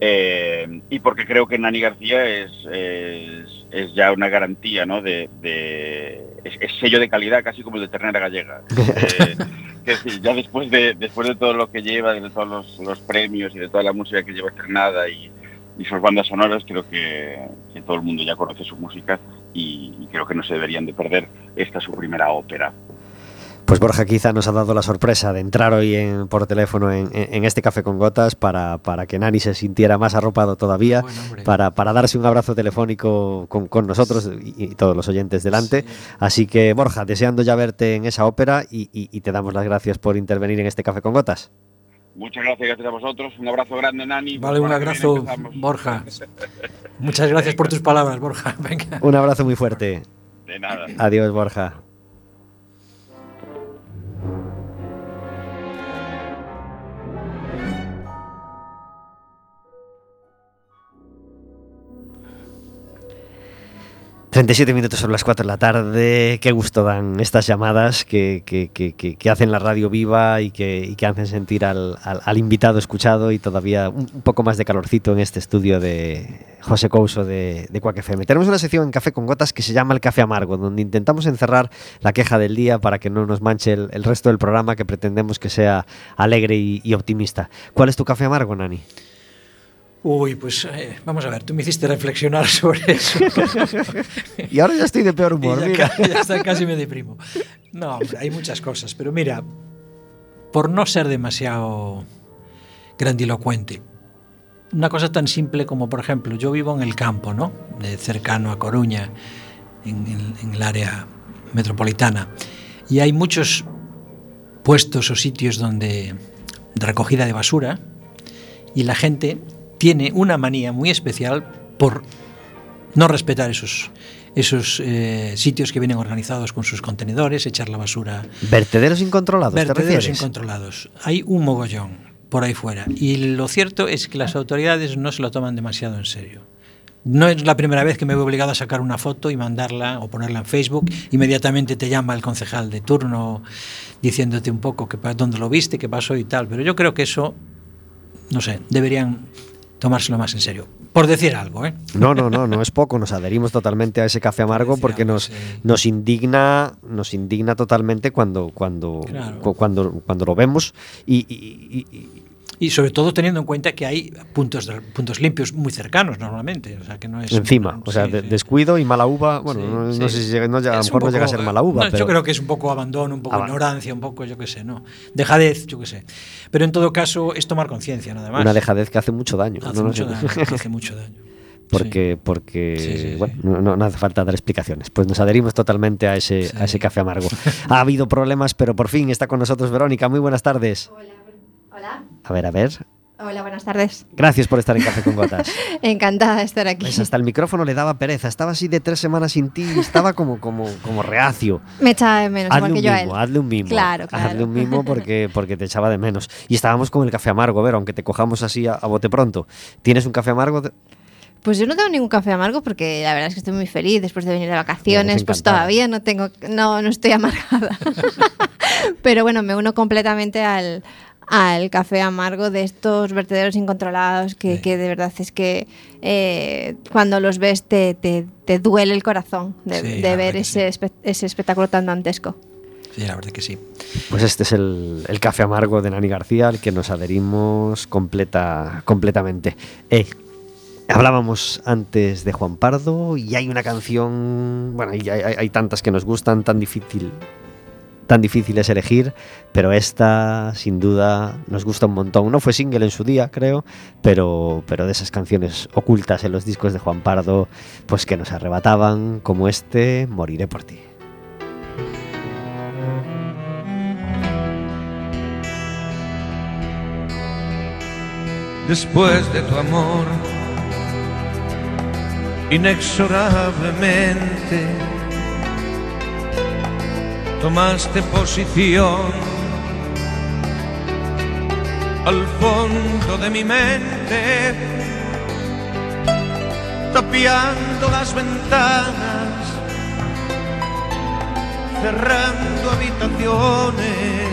Eh, y porque creo que Nani García es, es, es ya una garantía, ¿no? De, de- es, es sello de calidad, casi como el de ternera gallega. Eh, que sí, ya después de, después de todo lo que lleva, de todos los, los premios y de toda la música que lleva estrenada y, y sus bandas sonoras, creo que, que todo el mundo ya conoce su música y, y creo que no se deberían de perder esta su primera ópera. Pues Borja quizá nos ha dado la sorpresa de entrar hoy en- por teléfono en, este café con gotas para, para que Nani se sintiera más arropado todavía, Bueno, para, para darse un abrazo telefónico con, con nosotros y, y todos los oyentes delante. Así que Borja, deseando ya verte en esa ópera y, y- y te damos las gracias por intervenir en este café con gotas. Muchas gracias, gracias a vosotros. Un abrazo grande, Nani. Vale, un abrazo. Borja. Muchas gracias por tus palabras, Borja. Venga. Un abrazo muy fuerte. De nada. Adiós, Borja. ...37 minutos sobre las 4 de la tarde... ...qué gusto dan estas llamadas... ...que, que- que- hacen la radio viva... ...y que, y hacen sentir al, al- invitado escuchado... ...y todavía un, poco más de calorcito... ...en este estudio de José Couso de, de FM. Tenemos una sección en Café con Gotas... ...que se llama El Café Amargo... ...donde intentamos encerrar la queja del día... ...para que no nos manche el, resto del programa... ...que pretendemos que sea alegre y optimista. ¿Cuál es tu café amargo, Nani? Uy, pues eh, vamos a ver, tú me hiciste reflexionar sobre eso. Y ahora ya estoy de peor humor, ya, mira. ya está, casi me deprimo. No, hombre, hay muchas cosas, pero mira, por no ser demasiado grandilocuente, una cosa tan simple como, por ejemplo, yo vivo en el campo, ¿no? De cercano a Coruña, en, en- en el área metropolitana, y hay muchos puestos o sitios donde de recogida de basura y la gente tiene una manía muy especial por no respetar esos, esos eh, sitios que vienen organizados con sus contenedores, echar la basura. Vertederos incontrolados, ¿te Vertederos refieres? incontrolados. Hay un mogollón por ahí fuera. Y lo cierto es que las autoridades no se lo toman demasiado en serio. No es la primera vez que me veo obligado a sacar una foto y mandarla o ponerla en Facebook. Inmediatamente te llama el concejal de turno diciéndote un poco que, dónde lo viste, qué pasó y tal. Pero yo creo que eso, no sé, deberían tomárselo más en serio. Por decir algo, ¿eh? No, no, no, no es poco. Nos adherimos totalmente a ese café amargo porque nos, sí. nos indigna, nos indigna totalmente cuando, cuando, Claro. cu- cuando, cuando lo vemos y, y- y- y- sobre todo teniendo en cuenta que hay puntos, de- puntos limpios muy cercanos normalmente. O sea, que no es, encima, o sea, sí, de- sí. descuido y mala uva. Bueno, Sí, no, sé si llega- no llega- a lo mejor no llega a ser mala uva, no, pero Yo creo que es un poco abandono, un poco Ah, ignorancia, un poco, yo qué sé, ¿no? Dejadez, yo qué sé. Pero en todo caso es tomar conciencia, nada más. una dejadez que hace mucho daño. Hace mucho daño, hace mucho daño. porque, porque Sí, sí, sí. bueno, no, no- no hace falta dar explicaciones. Pues nos adherimos totalmente a ese, Sí. a ese café amargo. ha habido problemas, pero por fin está con nosotros Verónica. Muy buenas tardes. Hola. A ver, a ver. Hola, buenas tardes. Gracias por estar en Café con Gotas. Encantada de estar aquí. Pues hasta el micrófono le daba pereza. Estaba así de tres semanas sin ti y estaba como, como, como reacio. Me echaba de menos, Hazle igual un que yo a él. mimo, hazle un mimo. Claro, claro. Hazle un mimo porque, porque te echaba de menos. Y estábamos con el café amargo, ver, aunque te cojamos así a, a bote pronto. ¿Tienes un café amargo? Pues yo no tengo ningún café amargo porque la verdad es que estoy muy feliz después de venir de vacaciones. Pues todavía no tengo, no, no estoy amargada. Pero bueno, me uno completamente al, al café amargo de estos vertederos incontrolados que, Sí. que de verdad es que eh, cuando los ves te, te- te duele el corazón de, Sí, de la ver ese, espe- ese espectáculo tan dantesco. Sí, la verdad que sí. Pues este es el, el café amargo de Nani García al que nos adherimos completa, completamente. Eh, hablábamos antes de Juan Pardo y hay una canción, bueno, y hay, hay- hay tantas que nos gustan, tan difícil, tan difícil es elegir, pero esta sin duda nos gusta un montón. No fue single en su día, creo, pero, pero de esas canciones ocultas en los discos de Juan Pardo, pues que nos arrebataban, como este, Moriré por ti. después de tu amor, inexorablemente tomaste posición al fondo de mi mente, tapiando las ventanas, cerrando habitaciones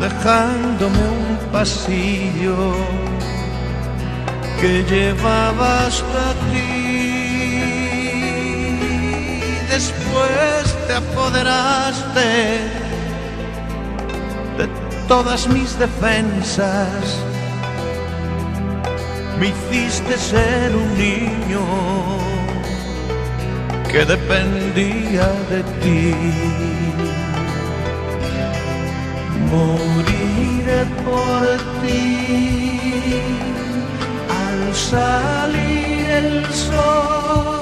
dejándome un pasillo que llevaba hasta ti. Después te apoderaste de todas mis defensas, me hiciste ser un niño que dependía de ti. Moriré por ti al salir el sol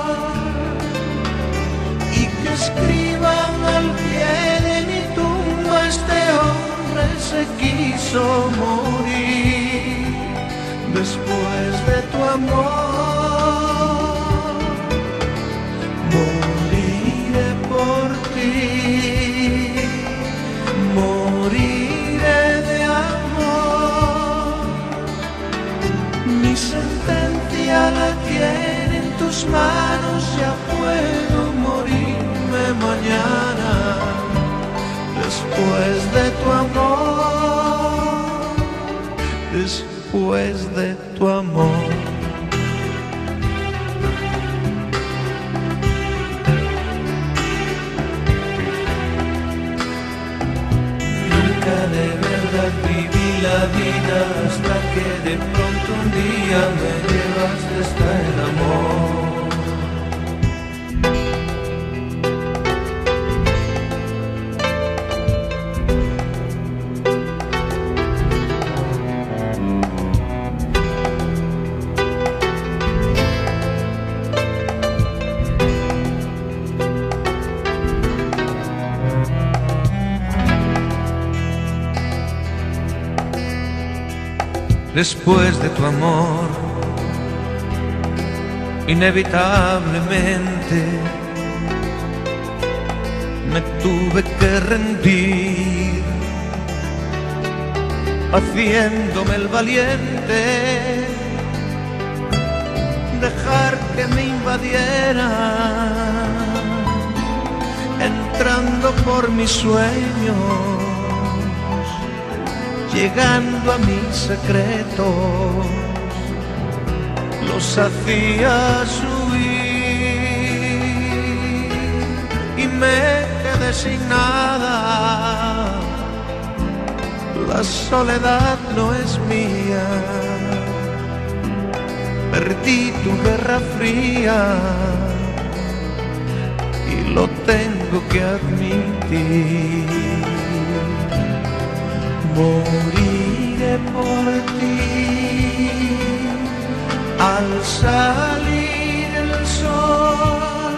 escriban al pie de mi tumba este hombre se quiso morir después de tu amor. Moriré por ti moriré de amor. Mi sentencia la tiene en tus manos, ya puedo mañana. Después de tu amor, después de tu amor. Nunca de verdad viví la vida hasta que de pronto un día me llevaste hasta el amor. Después de tu amor, inevitablemente me tuve que rendir, haciéndome el valiente, dejar que me invadiera, entrando por mis sueños llegando a mis secretos, los hacías huir y me quedé sin nada. La soledad no es mía, perdí tu guerra fría y lo tengo que admitir moriré por ti. Al salir el sol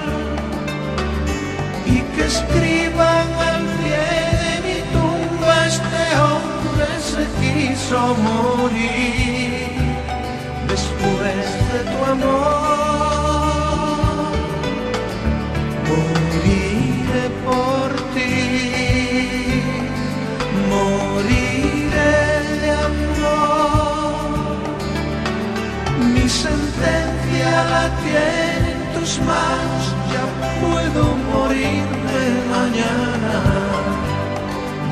y que escriban al pie de mi tumba este hombre se quiso morir después de tu amor tus manos, ya puedo morirme mañana.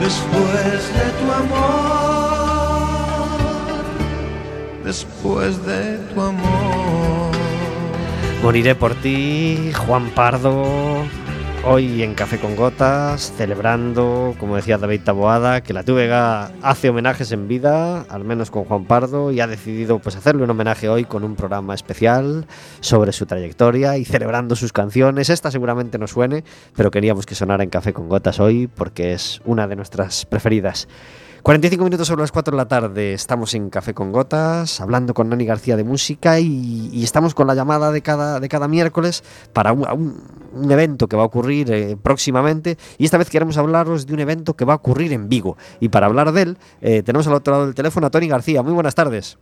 después de tu amor, después de tu amor. Moriré por ti, Juan Pardo. Hoy en Café con Gotas, celebrando, como decía David Taboada, que la TVG hace homenajes en vida, al menos con Juan Pardo, y ha decidido pues hacerle un homenaje hoy con un programa especial sobre su trayectoria y celebrando sus canciones. Esta seguramente no suene, pero queríamos que sonara en Café con Gotas hoy porque es una de nuestras preferidas. 45 minutos sobre las 4 de la tarde, estamos en Café con Gotas, hablando con Nani García de música y, estamos con la llamada de cada, de cada miércoles para un- un evento que va a ocurrir eh, próximamente y esta vez queremos hablaros de un evento que va a ocurrir en Vigo. Y para hablar de él, eh, tenemos al otro lado del teléfono a Tony García. Muy buenas tardes.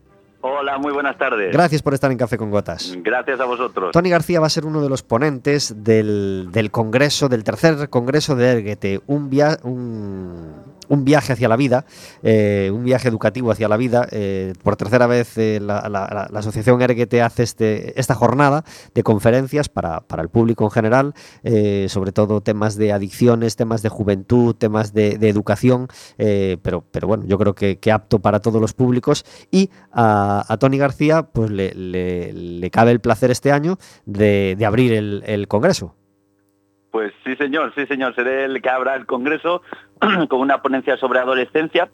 Hola, muy buenas tardes. Gracias por estar en Café con Gotas. Gracias a vosotros. Tony García va a ser uno de los ponentes del, del congreso, del tercer congreso de Erguete, un, via- un, un viaje hacia la vida, eh, un viaje educativo hacia la vida. eh, por tercera vez eh, la, asociación Erguete hace este, esta jornada de conferencias para, para el público en general, sobre todo temas de adicciones, temas de juventud, temas de, educación, pero, pero bueno, yo creo que, apto para todos los públicos. Y a, Tony García pues le, le- cabe el placer este año de, de abrir el, el congreso. Pues sí, señor, sí, señor. Seré el que abra el Congreso con una ponencia sobre adolescencia,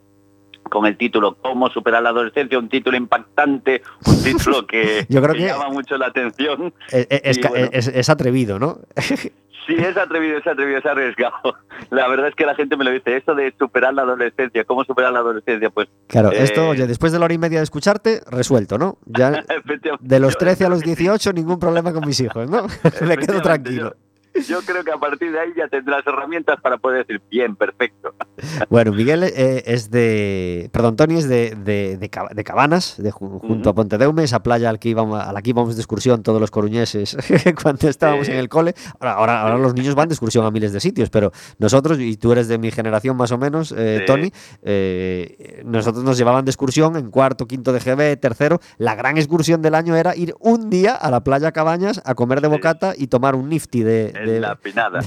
con el título Cómo superar la adolescencia, un título impactante, un título que, Yo creo que que- llama mucho la atención. Eh, eh, Es, Y ca- bueno. es- es atrevido, ¿no? Sí, es atrevido, es atrevido, es arriesgado. La verdad es que la gente me lo dice, esto de superar la adolescencia, ¿cómo superar la adolescencia? Pues Claro, Eh, esto, oye, después de la hora y media de escucharte, resuelto, ¿no? Ya de los yo- 13 a los 18, ningún problema con mis hijos, ¿no? Me quedo tranquilo. Yo creo que a partir de ahí ya tendrás herramientas para poder decir, bien, perfecto. Bueno, Miguel eh, es de. Perdón, Tony es de, de, de de Cabanas, de ju- junto a Ujú. Pontedeume, esa playa al que íbamos, a la que íbamos de excursión todos los coruñeses cuando estábamos en el cole. Ahora, ahora, ahora los niños van de excursión a miles de sitios, pero nosotros, y tú eres de mi generación más o menos, eh. Tony, eh, nosotros nos llevaban de excursión en cuarto, quinto de GB, tercero. La gran excursión del año era ir un día a la playa Cabañas a comer de bocata y tomar un nifty de. En de- la pinada.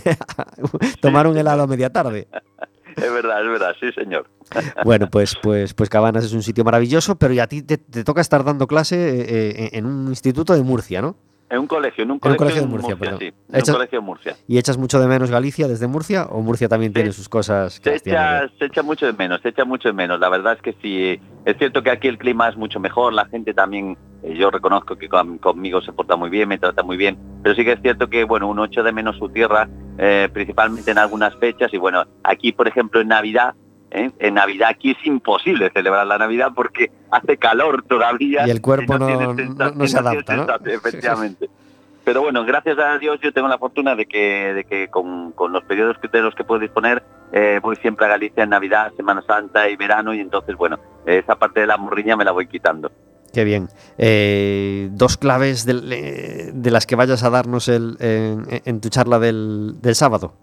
tomar un helado a media tarde. Es verdad, es verdad, sí, señor. Bueno, pues, pues, pues Cabanas es un sitio maravilloso, pero y a ti te, te toca estar dando clase eh, eh, en un instituto de Murcia, ¿no? En un colegio, en un En un colegio, de Murcia, sí. En un colegio Murcia. ¿Y echas mucho de menos Galicia desde Murcia o Murcia también tiene sus cosas que Se echa, se echa mucho de menos, se echa mucho de menos. La verdad es que sí, es cierto que aquí el clima es mucho mejor, la gente también, eh, yo reconozco que con- conmigo se porta muy bien, me trata muy bien, pero sí que es cierto que, bueno, uno echa de menos su tierra, eh, principalmente en algunas fechas, y bueno, aquí, por ejemplo, en Navidad, ¿eh? en Navidad aquí es imposible celebrar la Navidad porque hace calor todavía. Y el cuerpo no- se adapta, Efectivamente. Pero bueno, gracias a Dios yo tengo la fortuna de que, de que con, con los periodos que, de los que puedo disponer eh, voy siempre a Galicia en Navidad, Semana Santa y verano y entonces bueno, esa parte de la morriña me la voy quitando. Qué bien. Eh, dos claves eh, de las que vayas a darnos el, en, en tu charla del, del sábado.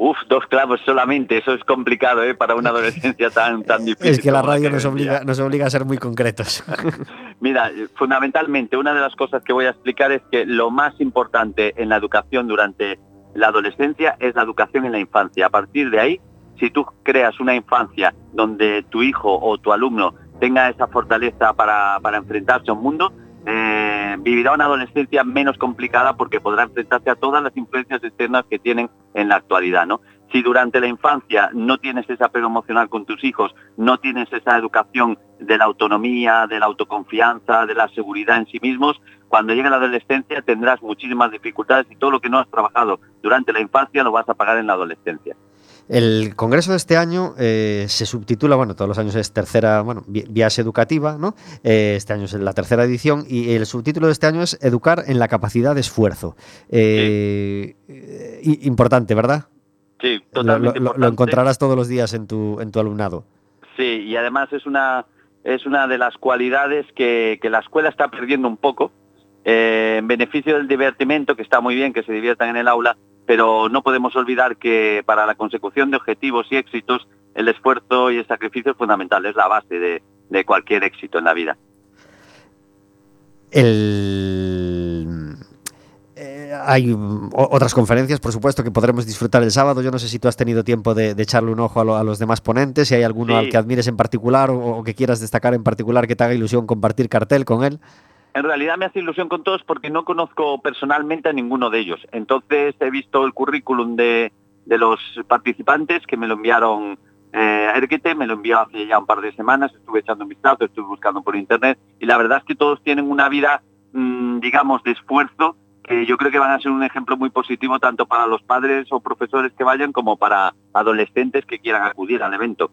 Uf, dos clavos solamente, eso es complicado ¿eh? para una adolescencia tan, tan difícil. Es que la radio nos obliga, nos obliga a ser muy concretos. Mira, eh, fundamentalmente una de las cosas que voy a explicar es que lo más importante en la educación durante la adolescencia es la educación en la infancia. A partir de ahí, si tú creas una infancia donde tu hijo o tu alumno tenga esa fortaleza para, para enfrentarse a un mundo, eh, vivirá una adolescencia menos complicada porque podrá enfrentarse a todas las influencias externas que tienen en la actualidad, ¿no? Si durante la infancia no tienes ese apego emocional con tus hijos, no tienes esa educación de la autonomía, de la autoconfianza, de la seguridad en sí mismos, cuando llegue la adolescencia tendrás muchísimas dificultades y todo lo que no has trabajado durante la infancia lo vas a pagar en la adolescencia. El congreso de este año eh, se subtitula, bueno, todos los años es tercera, bueno, viaje educativa, ¿no? Eh, este año es la tercera edición y el subtítulo de este año es Educar en la capacidad de esfuerzo. Eh, eh, importante, ¿verdad? Sí, Lo, totalmente lo- lo- lo importante. encontrarás todos los días en tu, en tu alumnado. Sí, y además es una, es una de las cualidades que, que la escuela está perdiendo un poco, eh, en beneficio del divertimento, que está muy bien que se diviertan en el aula, pero no podemos olvidar que para la consecución de objetivos y éxitos, el esfuerzo y el sacrificio es fundamental, es la base de, de cualquier éxito en la vida. El... eh, hay otras conferencias, por supuesto, que podremos disfrutar el sábado. Yo no sé si tú has tenido tiempo de, de echarle un ojo a, lo- a los demás ponentes, si hay alguno Sí. al que admires en particular o, o que quieras destacar en particular que te haga ilusión compartir cartel con él. En realidad me hace ilusión con todos porque no conozco personalmente a ninguno de ellos. Entonces he visto el currículum de, los participantes que me lo enviaron eh, Erguete, me lo envió hace ya un par de semanas, estuve echando un vistazo, estuve buscando por internet y la verdad es que todos tienen una vida, mm, digamos, de esfuerzo que yo creo que van a ser un ejemplo muy positivo tanto para los padres o profesores que vayan como para adolescentes que quieran acudir al evento.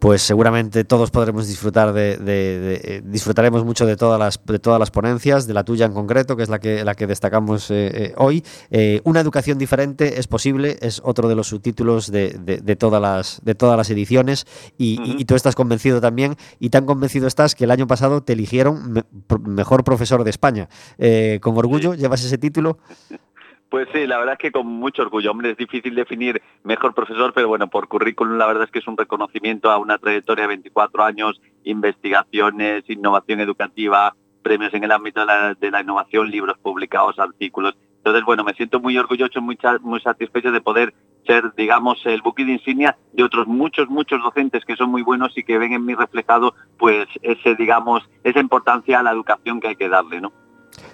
Pues seguramente todos podremos disfrutar de, de- de- eh, disfrutaremos mucho de todas las de todas las ponencias, de la tuya en concreto, que es la que la que destacamos eh, eh, hoy. Eh, una educación diferente es posible, es otro de los subtítulos de, de- todas las de todas las ediciones y, tú estás convencido también y tan convencido estás que el año pasado te eligieron me- mejor profesor de España. Eh, con orgullo llevas ese título. Pues sí, la verdad es que con mucho orgullo. Hombre, es difícil definir mejor profesor, pero bueno, por currículum la verdad es que es un reconocimiento a una trayectoria de 24 años, investigaciones, innovación educativa, premios en el ámbito de la, innovación, libros publicados, artículos. Entonces, bueno, me siento muy orgulloso, muy, muy satisfecho de poder ser, digamos, el buque de insignia de otros muchos, muchos docentes que son muy buenos y que ven en mí reflejado, pues, ese, digamos, esa importancia a la educación que hay que darle, ¿no?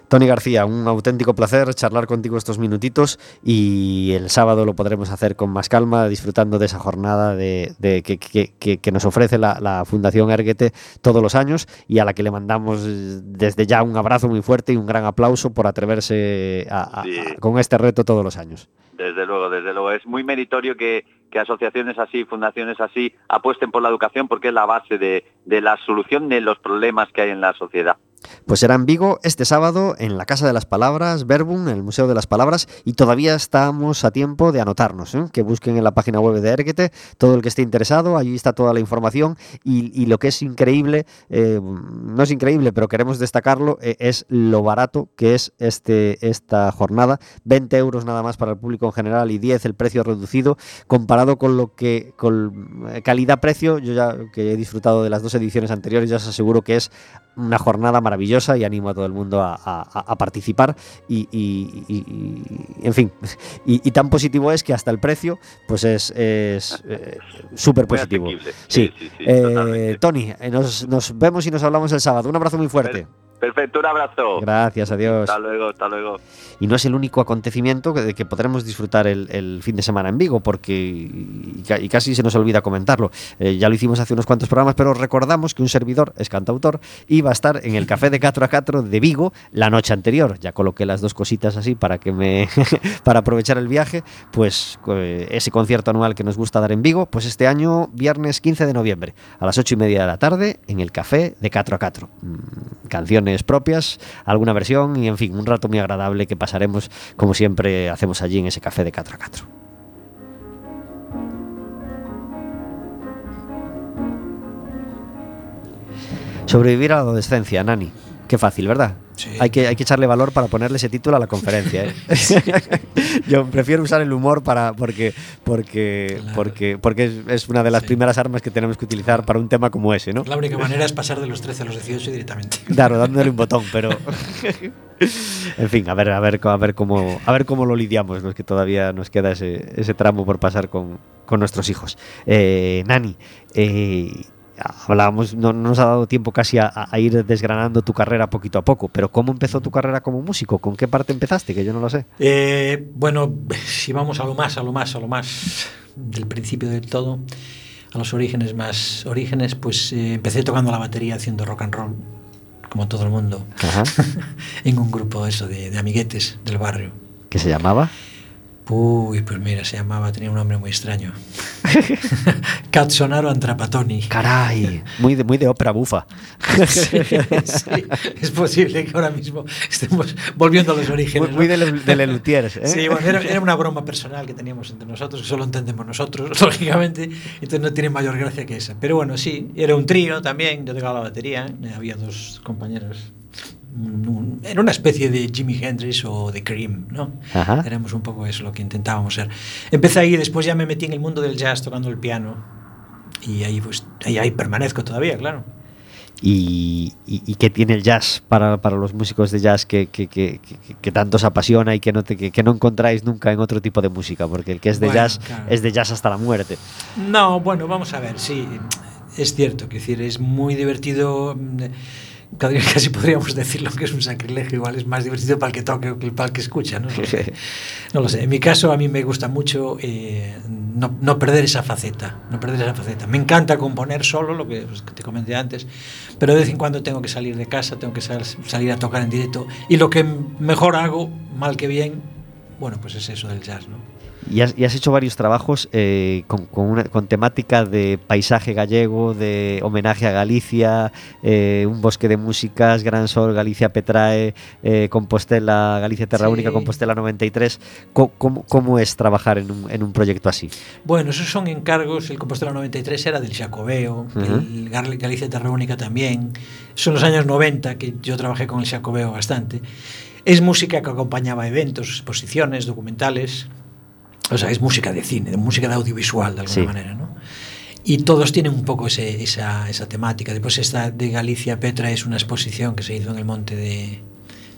Tony García, un auténtico placer charlar contigo estos minutitos y el sábado lo podremos hacer con más calma, disfrutando de esa jornada de, de que, que- que- que nos ofrece la, la Fundación Erguete todos los años y a la que le mandamos desde ya un abrazo muy fuerte y un gran aplauso por atreverse a- a- Sí. a- con este reto todos los años. Desde luego, desde luego. Es muy meritorio que, que asociaciones así, fundaciones así, apuesten por la educación porque es la base de, de la solución de los problemas que hay en la sociedad. Pues será en Vigo este sábado en la Casa de las Palabras, Verbum, en el Museo de las Palabras, y todavía estamos a tiempo de anotarnos, ¿eh? que busquen en la página web de Erguete todo el que esté interesado, allí está toda la información, y, lo que es increíble, eh, no es increíble, pero queremos destacarlo, eh, es lo barato que es este, esta jornada, 20 euros nada más para el público en general y 10 el precio reducido, comparado con lo que, con eh, calidad-precio, yo ya que he disfrutado de las dos ediciones anteriores, ya os aseguro que es una jornada maravillosa y animo a todo el mundo a, a- a participar. Y, y- y- y- en fin y, tan positivo es que hasta el precio pues es es, eh, súper Muy positivo. sí, sí, sí, Eh, totalmente. Tony eh, nos, nos vemos y nos hablamos el sábado. Un abrazo muy fuerte Perfecto, un abrazo. gracias adiós Hasta luego, hasta luego. y no es el único acontecimiento que- podremos disfrutar el, el fin de semana en Vigo, porque y casi se nos olvida comentarlo. Eh, ya lo hicimos hace unos cuantos programas, pero recordamos que un servidor es cantautor y va a estar en el Café de 4 a 4 de Vigo la noche anterior. Ya coloqué las dos cositas así para que me para aprovechar el viaje, pues eh, ese concierto anual que nos gusta dar en Vigo, pues este año viernes 15 de noviembre a las 8 y media de la tarde en el Café de 4 a 4. Mm, canciones propias, alguna versión y en fin, un rato muy agradable que pasaremos como siempre hacemos allí en ese café de 4 a 4. Sobrevivir a la adolescencia, Nani. Qué fácil, ¿verdad? Sí. Hay, que, hay que echarle valor para ponerle ese título a la conferencia. ¿eh? Yo prefiero usar el humor para porque porque Claro. porque porque es, es una de las Sí. primeras armas que tenemos que utilizar para un tema como ese, ¿no? La única manera es pasar de los 13 a los 18 directamente. Claro, dándole un botón, pero en fin, a ver, a ver, a ver cómo, a ver cómo lo lidiamos, los que todavía nos queda ese, ese tramo por pasar con, con nuestros hijos. Eh, Nani, eh, hablábamos, no, no nos ha dado tiempo casi a, a ir desgranando tu carrera poquito a poco, pero ¿cómo empezó tu carrera como músico? ¿Con qué parte empezaste? Que yo no lo sé. Eh, bueno, si vamos a lo más, a lo más, a lo más del principio de todo, a los orígenes más orígenes, pues eh, empecé tocando la batería haciendo rock and roll, como todo el mundo, Ajá. en un grupo eso de, de amiguetes del barrio. ¿Qué se llamaba? Uy, pues mira, se llamaba, tenía un nombre muy extraño. Cazzonaro Antrapatoni. Caray, muy de, muy de ópera bufa. Sí, sí, es posible que ahora mismo estemos volviendo a los Muy, orígenes. muy ¿no? de, Le- de Lelutiers, ¿eh? Sí, bueno, era, era una broma personal que teníamos entre nosotros, que solo entendemos nosotros, lógicamente, entonces no tiene mayor gracia que esa. Pero bueno, sí, era un trío también, yo tocaba la batería, eh, había dos compañeros. Un- Era una especie de Jimi Hendrix o de Cream, ¿no? Ajá. Éramos un poco eso lo que intentábamos ser. Empecé ahí, después ya me metí en el mundo del jazz tocando el piano y ahí pues ahí, ahí permanezco todavía, claro. y, y- y qué tiene el jazz para, para los músicos de jazz que, que, que- que- tanto os apasiona y que no, te- que, no encontráis nunca en otro tipo de música, porque el que es de Bueno, jazz claro. es de jazz hasta la muerte. No, bueno, vamos a ver, sí, es cierto, que decir, es muy divertido, casi podríamos decirlo que es un sacrilegio, igual es más divertido para el que toque que para el que escucha, ¿no? No lo sé. No lo sé. En mi caso, a mí me gusta mucho eh, no, no perder esa faceta, no perder esa faceta. Me encanta componer solo, lo que, pues, que te comenté antes, pero de vez en cuando tengo que salir de casa, tengo que sal- salir a tocar en directo, y lo que mejor hago, mal que bien, bueno, pues es eso del jazz, ¿no? Y has, y has hecho varios trabajos eh, con, con una- con temática de paisaje gallego, de homenaje a Galicia, eh, un bosque de músicas, Gran Sol, Galicia Petrae, eh, Compostela, Galicia Terra Sí. Única, Compostela 93. Co- ¿Cómo, cómo es trabajar en un, en un proyecto así? Bueno, esos son encargos, el Compostela 93 era del Xacobeo, Ujú. el Gal- Galicia Terra Única también. Son los años 90 que yo trabajé con el Xacobeo bastante. Es música que acompañaba eventos, exposiciones, documentales. O sea, es música de cine, música de audiovisual de alguna Sí. manera, ¿no? Y todos tienen un poco ese- esa, esa temática. Después esta de Galicia Petra es una exposición que se hizo en el monte de...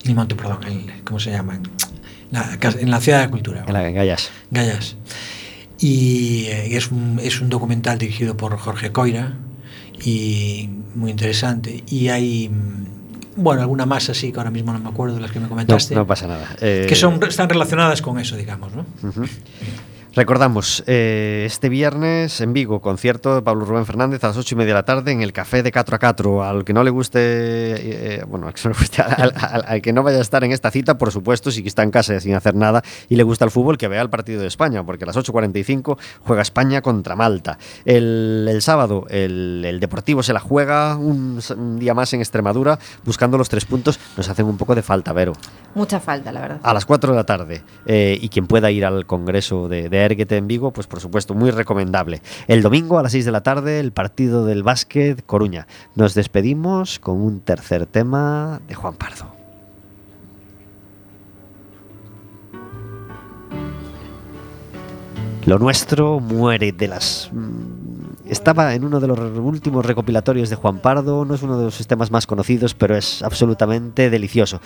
En el monte, perdón, el- ¿cómo se llama? En la, en la Ciudad de la Cultura. En la en Gallas. Gallas. Y eh, es, un, es un documental dirigido por Jorge Coira y muy interesante. Y hay, mm, bueno, alguna más así que ahora mismo no me acuerdo de las que me comentaste, no pasa nada. Eh, que son, están relacionadas con eso, digamos, ¿no? Recordamos, eh, este viernes en Vigo, concierto de Pablo Rubén Fernández a las ocho y media de la tarde en el Café de 4 a 4. Al que no le guste, eh, bueno, al que, no le guste, al, al- al que no vaya a estar en esta cita, por supuesto, si está en casa sin hacer nada y le gusta el fútbol, que vea el partido de España, porque a las 8.45 juega España contra Malta. El, el sábado, el, el Deportivo se la juega un día más en Extremadura, buscando los tres puntos. Nos hacen un poco de falta, Vero Mucha falta, la verdad. a las 4 de la tarde eh, y quien pueda ir al Congreso de, de Erguete en Vigo, pues por supuesto, muy recomendable. El domingo a las 6 de la tarde, el partido del básquet Coruña. Nos despedimos con un tercer tema de Juan Pardo. Lo nuestro muere de las... mm, Estaba en uno de los últimos recopilatorios de Juan Pardo, no es uno de los temas más conocidos, pero es absolutamente delicioso.